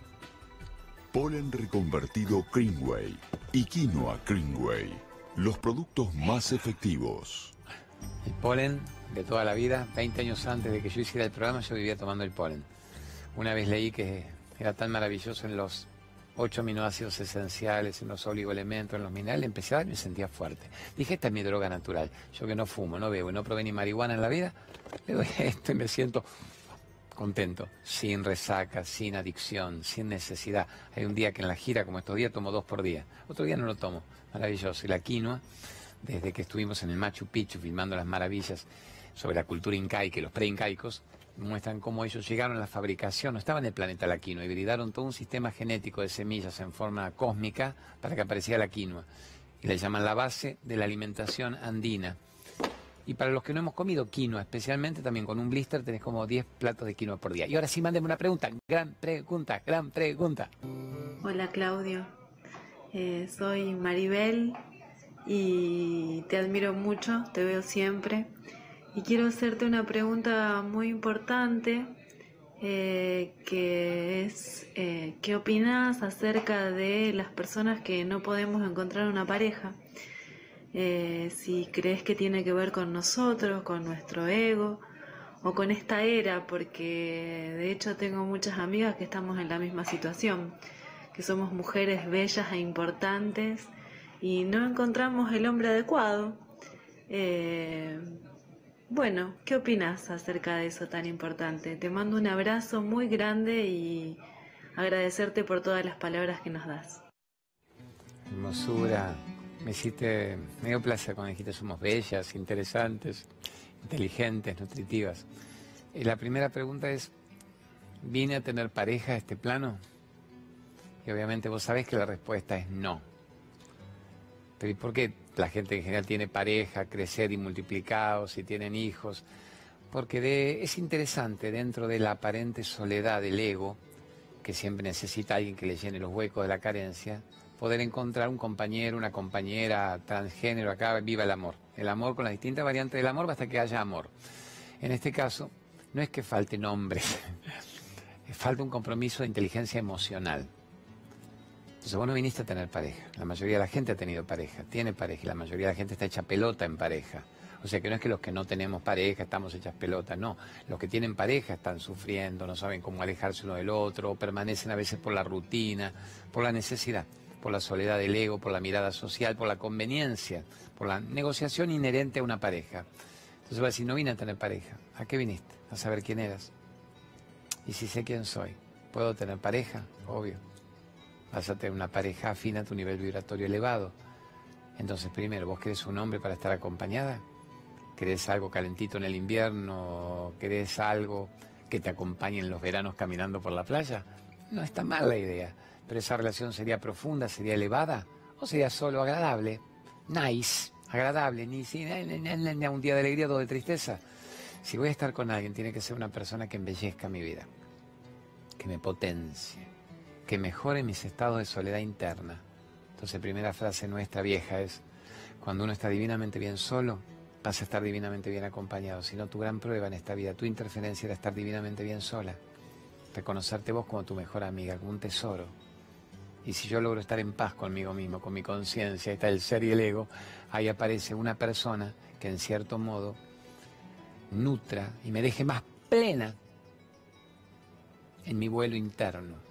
Polen reconvertido Greenway y quinoa Greenway, los productos más efectivos. El polen de toda la vida, 20 años antes de que yo hiciera el programa, yo vivía tomando el polen. Una vez leí que era tan maravilloso en los ocho aminoácidos esenciales, en los oligoelementos, en los minerales, empecé a dar y me sentía fuerte. Dije, esta es mi droga natural. Yo que no fumo, no bebo y no probé ni marihuana en la vida, le doy esto y me siento contento, sin resaca, sin adicción, sin necesidad. Hay un día que en la gira, como estos días, tomo dos por día. Otro día no lo tomo. Maravilloso. Y la quinoa desde que estuvimos en el Machu Picchu filmando las maravillas sobre la cultura incaica y los preincaicos, muestran cómo ellos llegaron a la fabricación, no estaban en el planeta la quinoa, hibridaron todo un sistema genético de semillas en forma cósmica para que apareciera la quinoa. Y le llaman la base de la alimentación andina. Y para los que no hemos comido quinoa, especialmente también con un blister, tenés como 10 platos de quinoa por día. Y ahora sí, mándenme una pregunta. Gran pregunta, gran pregunta. Hola Claudio, eh, soy Maribel y te admiro mucho, te veo siempre. Y quiero hacerte una pregunta muy importante, eh, que es, eh, ¿qué opinas acerca de las personas que no podemos encontrar una pareja? Eh, si crees que tiene que ver con nosotros, con nuestro ego o con esta era, porque de hecho tengo muchas amigas que estamos en la misma situación, que somos mujeres bellas e importantes y no encontramos el hombre adecuado. Eh, bueno, ¿qué opinas acerca de eso tan importante? Te mando un abrazo muy grande y agradecerte por todas las palabras que nos das. Hermosura, me hiciste, me dio placer cuando dijiste somos bellas, interesantes, inteligentes, nutritivas. Y la primera pregunta es, ¿vine a tener pareja a este plano? Y obviamente vos sabés que la respuesta es no. Pero ¿y por qué la gente en general tiene pareja, crecer y multiplicados si tienen hijos? Porque es interesante dentro de la aparente soledad del ego, que siempre necesita alguien que le llene los huecos de la carencia, poder encontrar un compañero, una compañera transgénero, acá viva el amor. El amor con las distintas variantes del amor hasta que haya amor. En este caso, no es que falte nombres, falta un compromiso de inteligencia emocional. Entonces vos no viniste a tener pareja. La mayoría de la gente ha tenido pareja, tiene pareja, y la mayoría de la gente está hecha pelota en pareja. O sea que no es que los que no tenemos pareja estamos hechas pelota, no. Los que tienen pareja están sufriendo, no saben cómo alejarse uno del otro, permanecen a veces por la rutina, por la necesidad. por la soledad del ego, por la mirada social, por la conveniencia, por la negociación inherente a una pareja. Entonces va a decir, no vine a tener pareja. ¿A qué viniste? A saber quién eras. Y si sé quién soy, ¿puedo tener pareja? Obvio. Vas a tener una pareja afina a tu nivel vibratorio elevado. Entonces, primero, ¿vos querés un hombre para estar acompañada? ¿Querés algo calentito en el invierno? ¿Querés algo que te acompañe en los veranos caminando por la playa? No está mal la idea, pero esa relación sería profunda, sería elevada o sería solo agradable, nice, agradable, ni, ni, un día de alegría o de tristeza. Si voy a estar con alguien, tiene que ser una persona que embellezca mi vida, que me potencie, que mejore mis estados de soledad interna. Entonces, primera frase nuestra vieja es, cuando uno está divinamente bien solo, vas a estar divinamente bien acompañado. Si no, tu gran prueba en esta vida, tu interferencia era estar divinamente bien sola. Reconocerte vos como tu mejor amiga, como un tesoro. Y si yo logro estar en paz conmigo mismo, con mi conciencia, está el ser y el ego, ahí aparece una persona que en cierto modo nutra y me deje más plena en mi vuelo interno.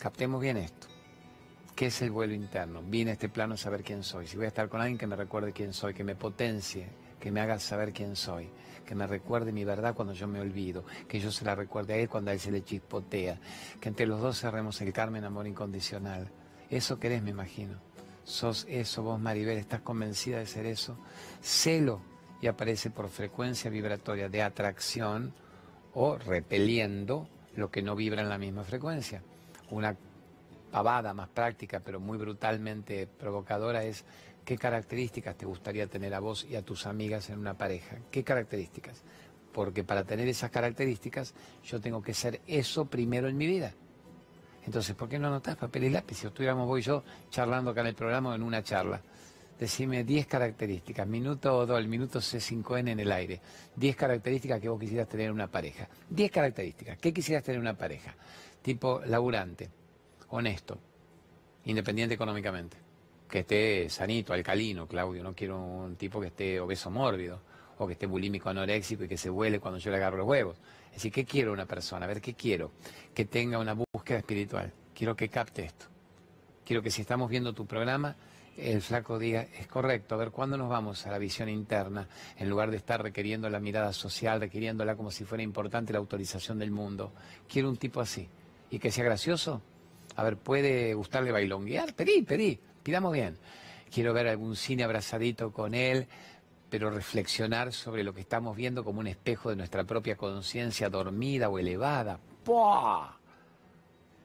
Captemos bien esto. ¿Qué es el vuelo interno? Vine a este plano a saber quién soy. Si voy a estar con alguien que me recuerde quién soy, que me potencie, que me haga saber quién soy, que me recuerde mi verdad cuando yo me olvido, que yo se la recuerde a él cuando a él se le chispotea, que entre los dos cerremos el Carmen amor incondicional. Eso querés, me imagino. Sos eso, vos Maribel, estás convencida de ser eso. Celo y aparece por frecuencia vibratoria de atracción o repeliendo lo que no vibra en la misma frecuencia. Una pavada más práctica, pero muy brutalmente provocadora, es qué características te gustaría tener a vos y a tus amigas en una pareja. ¿Qué características? Porque para tener esas características yo tengo que ser eso primero en mi vida. Entonces, ¿por qué no anotás papel y lápiz? Si estuviéramos vos y yo charlando acá en el programa o en una charla. Decime 10 características, minuto 2, el minuto C5N en el aire. 10 características que vos quisieras tener en una pareja. 10 características. ¿Qué quisieras tener en una pareja? Tipo laburante, honesto, independiente económicamente, que esté sanito, alcalino, Claudio. No quiero un tipo que esté obeso mórbido o que esté bulímico anoréxico y que se huele cuando yo le agarro los huevos. Es decir, ¿qué quiero una persona? A ver, ¿qué quiero? Que tenga una búsqueda espiritual. Quiero que capte esto. Quiero que si estamos viendo tu programa el flaco diga, es correcto, a ver, ¿cuándo nos vamos a la visión interna? En lugar de estar requiriendo la mirada social, requiriéndola como si fuera importante la autorización del mundo. Quiero un tipo así. Y que sea gracioso. A ver, ¿puede gustarle bailonguear? Pedí, pedí, pidamos bien. Quiero ver algún cine abrazadito con él, pero reflexionar sobre lo que estamos viendo como un espejo de nuestra propia conciencia dormida o elevada. ¡Puah!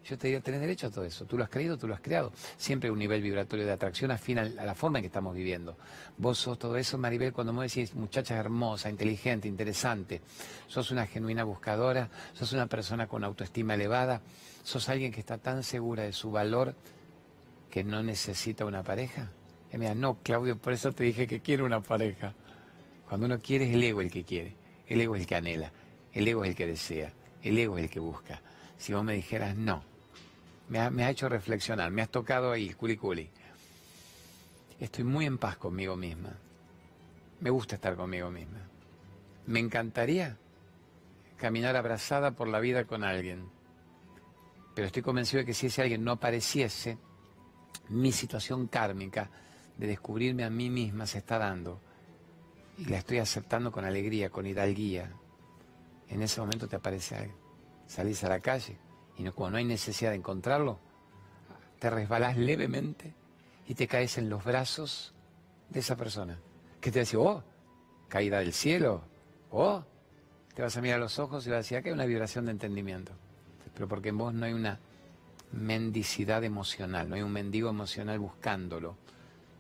Yo te diría, tenés derecho a todo eso. Tú lo has creído, tú lo has creado. Siempre un nivel vibratorio de atracción afín a la forma en que estamos viviendo. Vos sos todo eso, Maribel, cuando me decís muchacha hermosa, inteligente, interesante. Sos una genuina buscadora, sos una persona con autoestima elevada, sos alguien que está tan segura de su valor que no necesita una pareja. Y mira, no, Claudio, por eso te dije que quiero una pareja. Cuando uno quiere es el ego el que quiere, el ego es el que anhela, el ego es el que desea, el ego es el que busca. Si vos me dijeras no, me ha, hecho reflexionar, me has tocado ahí, culi culi. Estoy muy en paz conmigo misma. Me gusta estar conmigo misma. Me encantaría caminar abrazada por la vida con alguien. Pero estoy convencido de que si ese alguien no apareciese, mi situación kármica de descubrirme a mí misma se está dando. Y la estoy aceptando con alegría, con hidalguía. En ese momento te aparece alguien. Salís a la calle, y no, cuando no hay necesidad de encontrarlo, te resbalás levemente y te caes en los brazos de esa persona. Que te va oh, caída del cielo, oh, te vas a mirar a los ojos y vas a decir, acá hay una vibración de entendimiento. Pero porque en vos no hay una mendicidad emocional, no hay un mendigo emocional buscándolo,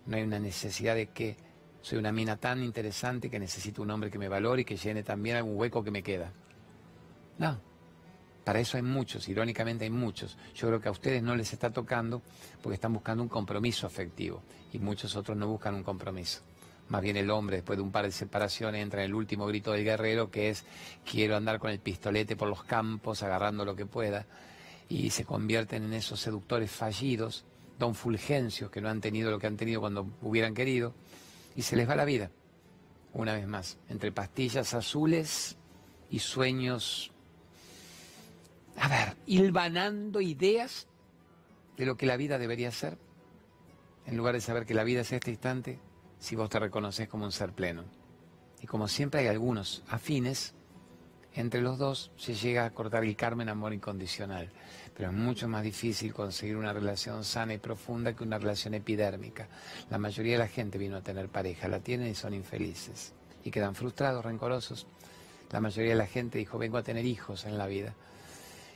no hay una necesidad de que soy una mina tan interesante que necesito un hombre que me valore y que llene también algún hueco que me queda. No, para eso hay muchos, irónicamente hay muchos. Yo creo que a ustedes no les está tocando porque están buscando un compromiso afectivo y muchos otros no buscan un compromiso. Más bien el hombre, después de un par de separaciones, entra en el último grito del guerrero, que es quiero andar con el pistolete por los campos, agarrando lo que pueda, y se convierten en esos seductores fallidos, don Fulgencios, que no han tenido lo que han tenido cuando hubieran querido, y se les va la vida, una vez más, entre pastillas azules y sueños a ver, hilvanando ideas de lo que la vida debería ser, en lugar de saber que la vida es este instante, si vos te reconoces como un ser pleno. Y como siempre hay algunos afines, entre los dos se llega a cortar el Carmen amor incondicional. Pero es mucho más difícil conseguir una relación sana y profunda que una relación epidérmica. La mayoría de la gente vino a tener pareja, la tienen y son infelices. Y quedan frustrados, rencorosos. La mayoría de la gente dijo, vengo a tener hijos en la vida.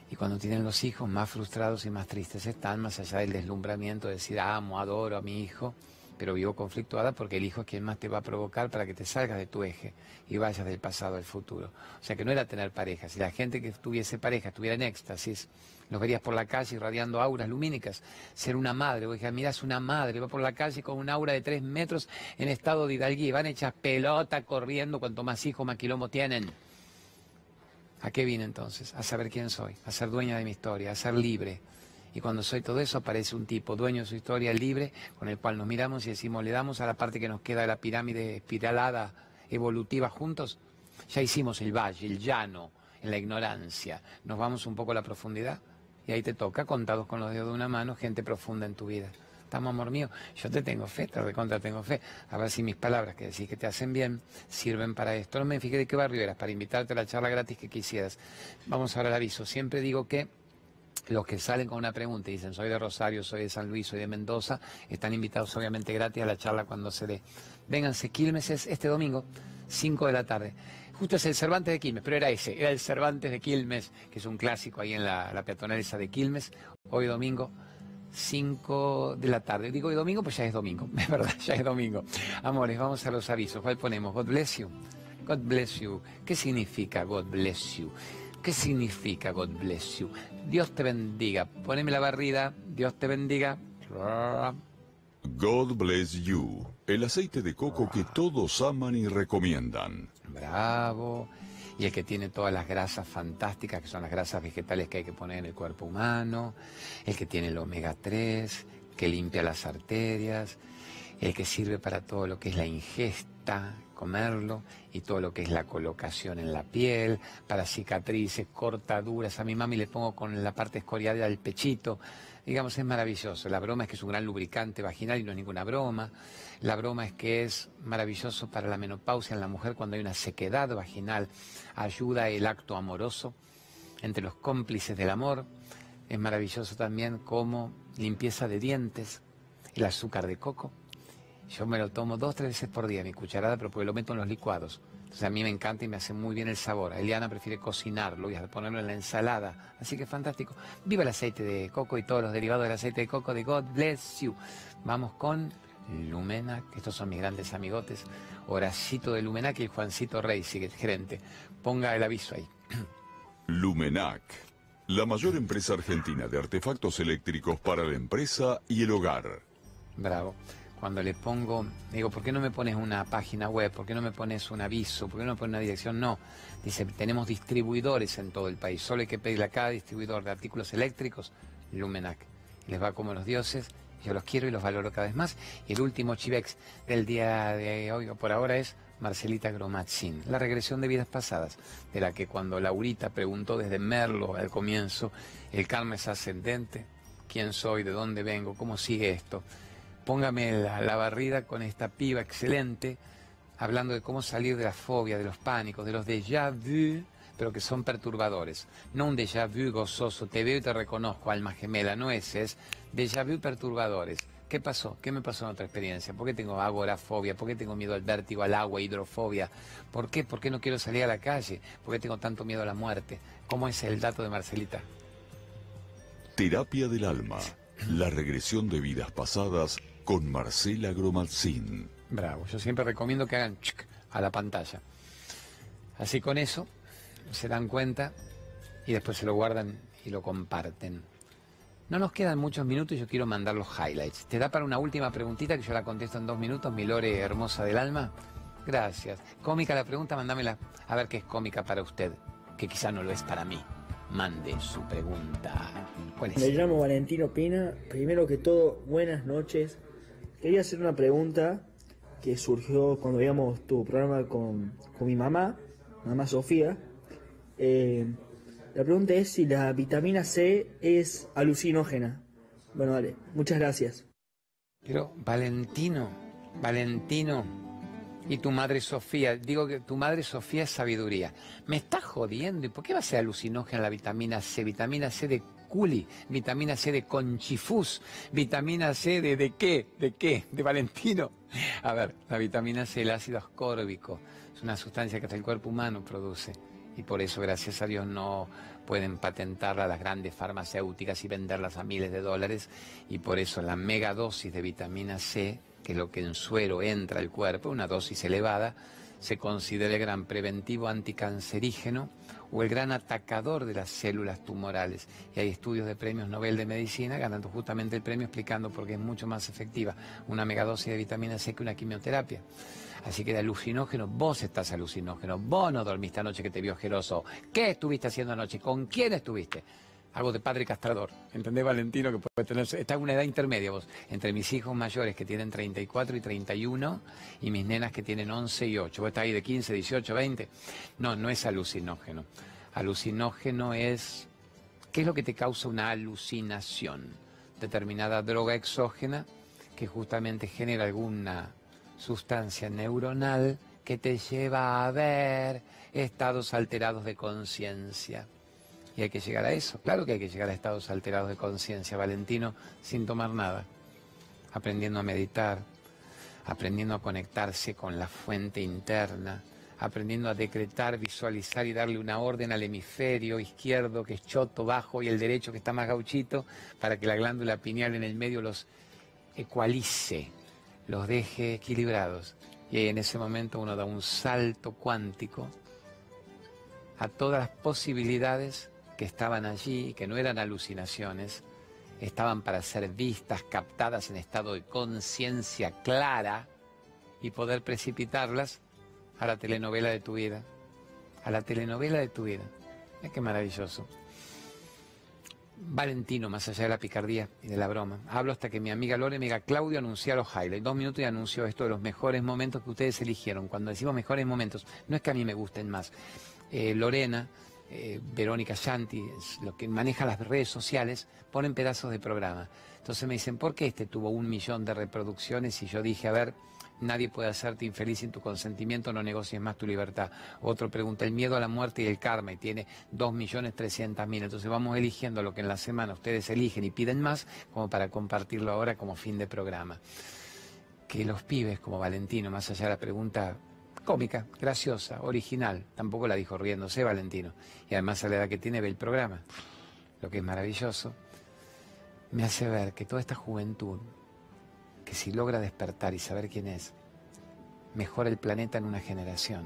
Y cuando tienen los hijos, más frustrados y más tristes están, más allá del deslumbramiento de decir, amo, adoro a mi hijo pero vivo conflictuada porque el hijo es quien más te va a provocar para que te salgas de tu eje y vayas del pasado al futuro. O sea que no era tener pareja, si la gente que tuviese pareja estuviera en éxtasis, los verías por la calle irradiando auras lumínicas, ser una madre, o dije, mirás una madre, va por la calle con un aura de tres metros en estado de hidalguía, van hechas pelota corriendo, cuanto más hijos, más quilombo tienen. ¿A qué vine entonces? A saber quién soy, a ser dueña de mi historia, a ser libre, y cuando soy todo eso aparece un tipo dueño de su historia libre, con el cual nos miramos y decimos, le damos a la parte que nos queda de la pirámide espiralada evolutiva juntos. Ya hicimos el valle, el llano, en la ignorancia. Nos vamos un poco a la profundidad y ahí te toca, contados con los dedos de una mano, gente profunda en tu vida. Estamos, amor mío, yo te tengo fe, te recontra tengo fe. A ver si mis palabras que decís que te hacen bien sirven para esto. No me fijé de qué barrio eras, para invitarte a la charla gratis que quisieras. Vamos ahora al aviso. Siempre digo que los que salen con una pregunta y dicen soy de Rosario, soy de San Luis, soy de Mendoza, están invitados obviamente gratis a la charla cuando se dé. Vénganse, Quilmes es este domingo, 5 de la tarde. Justo es el Cervantes de Quilmes, pero era ese, era el Cervantes de Quilmes, que es un clásico ahí en la, la de Quilmes, hoy domingo. 5 de la tarde. Digo hoy domingo, pues ya es domingo, es verdad, ya es domingo. Amores, vamos a los avisos. ¿Cuál ponemos? God bless you. God bless you. ¿Qué significa God bless you? ¿Qué significa God bless you? Dios te bendiga. Poneme la barrida. Dios te bendiga. God bless you. El aceite de coco que todos aman y recomiendan. Bravo. Y el que tiene todas las grasas fantásticas, que son las grasas vegetales que hay que poner en el cuerpo humano. El que tiene el omega 3, que limpia las arterias. El que sirve para todo lo que es la ingesta, comerlo y todo lo que es la colocación en la piel, para cicatrices, cortaduras. A mi mami le pongo con la parte escorial del pechito. Digamos, es maravilloso. La broma es que es un gran lubricante vaginal y no es ninguna broma. La broma es que es maravilloso para la menopausia en la mujer cuando hay una sequedad vaginal. Ayuda el acto amoroso entre los cómplices del amor. Es maravilloso también como limpieza de dientes, el azúcar de coco yo me lo tomo dos, tres veces por día, mi cucharada, pero porque lo meto en los licuados. Entonces a mí me encanta y me hace muy bien el sabor. Eliana prefiere cocinarlo y ponerlo en la ensalada. Así que fantástico. Viva el aceite de coco y todos los derivados del aceite de coco de God Bless You. Vamos con Lumena, que estos son mis grandes amigotes. Horacito de Lumenac y Juancito Rey, sigue gerente. Ponga el aviso ahí. Lumenac, la mayor empresa argentina de artefactos eléctricos para la empresa y el hogar. Bravo cuando le pongo, digo, ¿por qué no me pones una página web? ¿Por qué no me pones un aviso? ¿Por qué no me pones una dirección? No. Dice, tenemos distribuidores en todo el país. Solo hay que pedirle a cada distribuidor de artículos eléctricos Lumenac. Les va como los dioses. Yo los quiero y los valoro cada vez más. Y el último Chivex del día de hoy, o por ahora, es Marcelita Gromatzin. La regresión de vidas pasadas, de la que cuando Laurita preguntó desde Merlo al comienzo, el karma es ascendente, quién soy, de dónde vengo, cómo sigue esto póngame la, barrida con esta piba excelente, hablando de cómo salir de la fobia, de los pánicos, de los déjà vu, pero que son perturbadores. No un déjà vu gozoso, te veo y te reconozco, alma gemela, no ese, es déjà vu perturbadores. ¿Qué pasó? ¿Qué me pasó en otra experiencia? ¿Por qué tengo agorafobia? ¿Por qué tengo miedo al vértigo, al agua, hidrofobia? ¿Por qué? ¿Por qué no quiero salir a la calle? ¿Por qué tengo tanto miedo a la muerte? ¿Cómo es el dato de Marcelita? Terapia del alma. La regresión de vidas pasadas con Marcela Gromalcín. Bravo, yo siempre recomiendo que hagan a la pantalla. Así con eso se dan cuenta y después se lo guardan y lo comparten. No nos quedan muchos minutos y yo quiero mandar los highlights. ¿Te da para una última preguntita que yo la contesto en dos minutos, mi Lore hermosa del alma? Gracias. Cómica la pregunta, mándamela. A ver qué es cómica para usted, que quizá no lo es para mí. Mande su pregunta. ¿Cuál es? Me llamo Valentino Pina. Primero que todo, buenas noches. Quería hacer una pregunta que surgió cuando veíamos tu programa con, mi mamá, mamá Sofía. Eh, la pregunta es si la vitamina C es alucinógena. Bueno, vale, muchas gracias. Pero Valentino, Valentino, y tu madre Sofía, digo que tu madre Sofía es sabiduría. Me estás jodiendo, ¿y por qué va a ser alucinógena la vitamina C? Vitamina C de culi, vitamina C de conchifus, vitamina C de, qué, de qué, de Valentino. A ver, la vitamina C, el ácido ascórbico, es una sustancia que hasta el cuerpo humano produce y por eso, gracias a Dios, no pueden patentarla las grandes farmacéuticas y venderlas a miles de dólares y por eso la megadosis de vitamina C, que es lo que en suero entra al cuerpo, una dosis elevada, se considera el gran preventivo anticancerígeno o el gran atacador de las células tumorales. Y hay estudios de premios Nobel de Medicina ganando justamente el premio explicando por qué es mucho más efectiva una megadosis de vitamina C que una quimioterapia. Así que de alucinógeno, vos estás alucinógeno, vos no dormiste anoche que te vio geloso. ¿Qué estuviste haciendo anoche? ¿Con quién estuviste? Algo de padre castrador. ¿Entendés, Valentino? Que puede tener. Está en una edad intermedia vos. Entre mis hijos mayores que tienen 34 y 31 y mis nenas que tienen 11 y 8. Vos estás ahí de 15, 18, 20. No, no es alucinógeno. Alucinógeno es. ¿Qué es lo que te causa una alucinación? Determinada droga exógena que justamente genera alguna sustancia neuronal que te lleva a ver estados alterados de conciencia. Y hay que llegar a eso. Claro que hay que llegar a estados alterados de conciencia, Valentino, sin tomar nada. Aprendiendo a meditar, aprendiendo a conectarse con la fuente interna, aprendiendo a decretar, visualizar y darle una orden al hemisferio izquierdo que es choto, bajo, y el derecho que está más gauchito, para que la glándula pineal en el medio los ecualice los deje equilibrados. Y en ese momento uno da un salto cuántico a todas las posibilidades que estaban allí, que no eran alucinaciones, estaban para ser vistas, captadas en estado de conciencia clara y poder precipitarlas a la telenovela de tu vida, a la telenovela de tu vida. Es qué maravilloso. Valentino, más allá de la picardía y de la broma. Hablo hasta que mi amiga Lore me diga, Claudio anunció los highlights. Dos minutos y anunció esto de los mejores momentos que ustedes eligieron. Cuando decimos mejores momentos, no es que a mí me gusten más. Eh, Lorena, eh, Verónica Shanti, lo que maneja las redes sociales, ponen pedazos de programa. Entonces me dicen, ¿por qué este tuvo un millón de reproducciones? Y yo dije, a ver, Nadie puede hacerte infeliz sin tu consentimiento, no negocies más tu libertad. Otro pregunta, el miedo a la muerte y el karma, y tiene 2.300.000. Entonces vamos eligiendo lo que en la semana ustedes eligen y piden más, como para compartirlo ahora como fin de programa. Que los pibes como Valentino, más allá de la pregunta cómica, graciosa, original, tampoco la dijo riéndose Valentino, y además a la edad que tiene ve el programa, lo que es maravilloso, me hace ver que toda esta juventud que si logra despertar y saber quién es, mejora el planeta en una generación.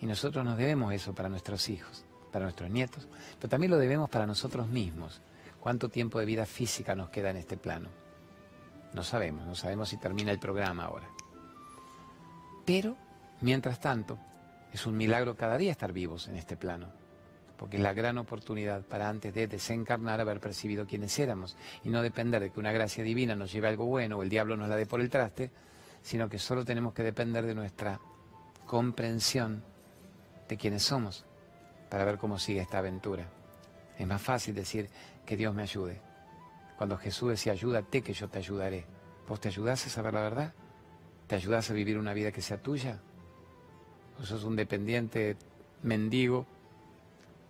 Y nosotros nos debemos eso para nuestros hijos, para nuestros nietos, pero también lo debemos para nosotros mismos. ¿Cuánto tiempo de vida física nos queda en este plano? No sabemos, no sabemos si termina el programa ahora. Pero, mientras tanto, es un milagro cada día estar vivos en este plano porque es la gran oportunidad para antes de desencarnar haber percibido quiénes éramos y no depender de que una gracia divina nos lleve algo bueno o el diablo nos la dé por el traste, sino que solo tenemos que depender de nuestra comprensión de quiénes somos para ver cómo sigue esta aventura. Es más fácil decir que Dios me ayude. Cuando Jesús decía, ayúdate que yo te ayudaré. ¿Vos te ayudás a saber la verdad? ¿Te ayudás a vivir una vida que sea tuya? ¿O sos un dependiente mendigo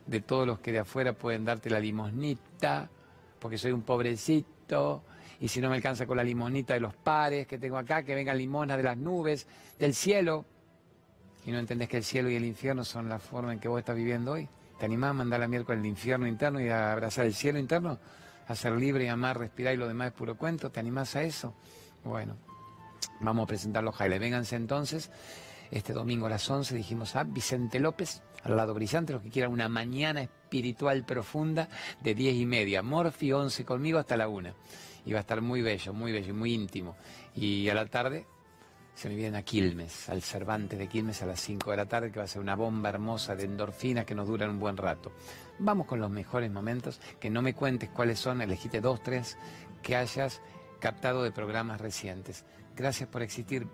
de todos los que de afuera pueden darte la limosnita, porque soy un pobrecito, y si no me alcanza con la limosnita de los pares que tengo acá, que vengan limosnas de las nubes, del cielo, y no entendés que el cielo y el infierno son la forma en que vos estás viviendo hoy. ¿Te animás a mandar la miércoles el infierno interno y a abrazar el cielo interno? A ser libre y amar, respirar y lo demás es puro cuento. ¿Te animás a eso? Bueno, vamos a presentar los highlights. Vénganse entonces. Este domingo a las 11 dijimos a Vicente López, al lado brillante, los que quieran una mañana espiritual profunda de 10 y media. Morfi 11 conmigo hasta la 1. Y va a estar muy bello, muy bello y muy íntimo. Y a la tarde se me vienen a Quilmes, al Cervantes de Quilmes a las 5 de la tarde, que va a ser una bomba hermosa de endorfinas que nos duran un buen rato. Vamos con los mejores momentos, que no me cuentes cuáles son, elegiste dos, tres, que hayas captado de programas recientes. Gracias por existir,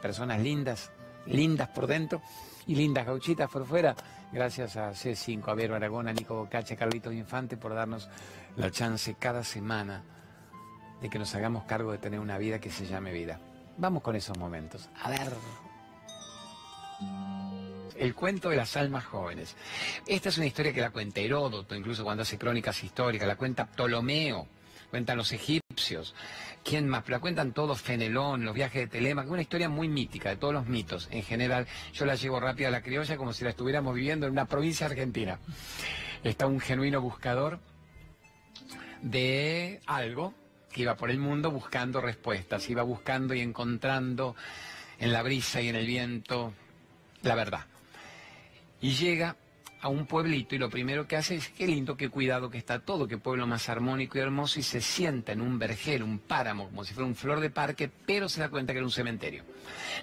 personas lindas, lindas por dentro y lindas gauchitas por fuera. Gracias a C5, a Vero Aragón, a Nico Bocache, a Carlitos Infante por darnos la chance cada semana de que nos hagamos cargo de tener una vida que se llame vida. Vamos con esos momentos. A ver. El cuento de las almas jóvenes. Esta es una historia que la cuenta Heródoto, incluso cuando hace crónicas históricas, la cuenta Ptolomeo, cuentan los egipcios. ¿Quién más? La cuentan todos, Fenelón, los viajes de Telemaco, una historia muy mítica de todos los mitos. En general, yo la llevo rápida a la criolla como si la estuviéramos viviendo en una provincia argentina. Está un genuino buscador de algo que iba por el mundo buscando respuestas, iba buscando y encontrando en la brisa y en el viento la verdad. Y llega a un pueblito y lo primero que hace es, qué lindo, qué cuidado que está todo, qué pueblo más armónico y hermoso, y se sienta en un vergel, un páramo, como si fuera un flor de parque, pero se da cuenta que era un cementerio.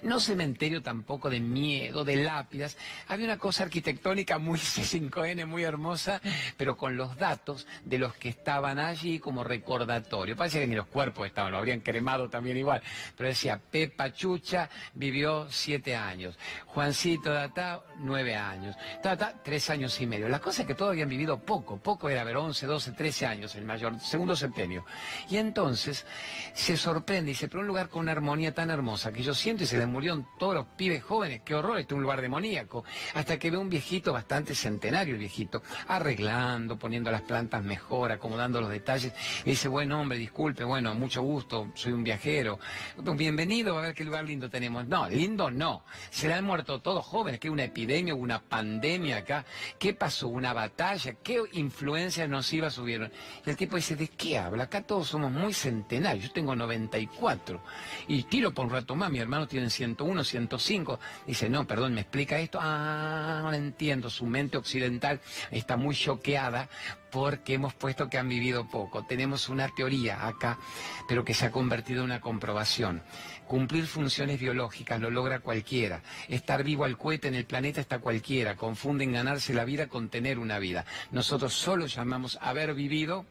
No cementerio tampoco de miedo, de lápidas, había una cosa arquitectónica muy C5N, muy hermosa, pero con los datos de los que estaban allí como recordatorio. Parece que ni los cuerpos estaban, lo habrían cremado también igual, pero decía, Pepa Chucha vivió siete años, Juancito Data, nueve años, Tata, tres años y medio. La cosa es que todos habían vivido poco, poco era ver 11, 12, 13 años, el mayor, segundo septenio. Y entonces se sorprende y dice, pero un lugar con una armonía tan hermosa que yo siento y se les murieron todos los pibes jóvenes, qué horror, este es un lugar demoníaco. Hasta que ve un viejito bastante centenario, el viejito, arreglando, poniendo las plantas mejor, acomodando los detalles. Y dice, bueno hombre, disculpe, bueno, mucho gusto, soy un viajero. Bienvenido, a ver qué lugar lindo tenemos. No, lindo no. Se le han muerto todos jóvenes, que una epidemia, una pandemia acá. ¿Qué pasó? ¿Una batalla? ¿Qué influencias nocivas subieron? Y el tipo dice, ¿de qué habla? Acá todos somos muy centenarios. Yo tengo 94. Y tiro por un rato más. Mi hermano tiene 101, 105. Dice, no, perdón, ¿me explica esto? Ah, no entiendo. Su mente occidental está muy choqueada porque hemos puesto que han vivido poco. Tenemos una teoría acá, pero que se ha convertido en una comprobación. Cumplir funciones biológicas lo logra cualquiera. Estar vivo al cohete en el planeta está cualquiera. Confunden ganarse la vida con tener una vida. Nosotros solo llamamos haber vivido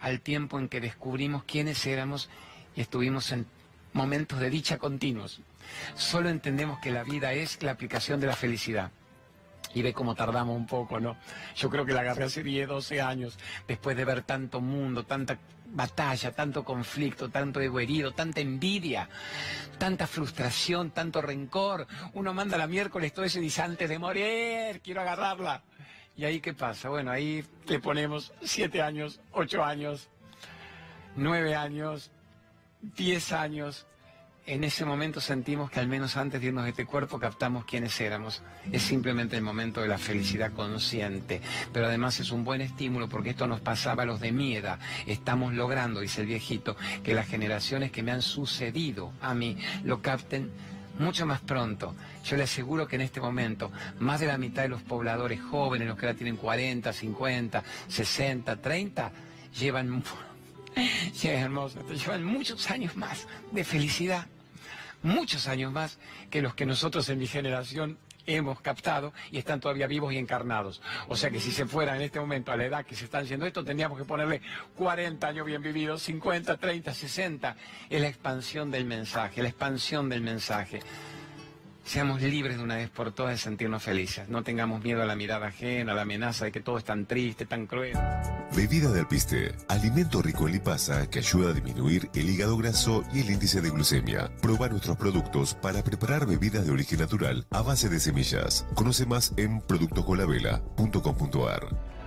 al tiempo en que descubrimos quiénes éramos y estuvimos en momentos de dicha continuos. Solo entendemos que la vida es la aplicación de la felicidad. Y ve cómo tardamos un poco, ¿no? Yo creo que la agarré hace 10, 12 años, después de ver tanto mundo, tanta batalla, tanto conflicto, tanto ego herido, tanta envidia, tanta frustración, tanto rencor. Uno manda la miércoles todo eso y dice, antes de morir, quiero agarrarla. ¿Y ahí qué pasa? Bueno, ahí le ponemos 7 años, 8 años, 9 años, 10 años, en ese momento sentimos que al menos antes de irnos de este cuerpo captamos quiénes éramos. Es simplemente el momento de la felicidad consciente, pero además es un buen estímulo porque esto nos pasaba a los de mi edad. Estamos logrando, dice el viejito, que las generaciones que me han sucedido a mí lo capten mucho más pronto. Yo le aseguro que en este momento más de la mitad de los pobladores jóvenes, los que ahora tienen 40, 50, 60, 30, llevan, llevan muchos años más de felicidad muchos años más que los que nosotros en mi generación hemos captado y están todavía vivos y encarnados. O sea que si se fuera en este momento a la edad que se están yendo esto, tendríamos que ponerle 40 años bien vividos, 50, 30, 60. Es la expansión del mensaje, la expansión del mensaje. Seamos libres de una vez por todas de sentirnos felices. No tengamos miedo a la mirada ajena, a la amenaza de que todo es tan triste, tan cruel. Bebida de alpiste, alimento rico en lipasa que ayuda a disminuir el hígado graso y el índice de glucemia. Proba nuestros productos para preparar bebidas de origen natural a base de semillas. Conoce más en productoscolavela.com.ar.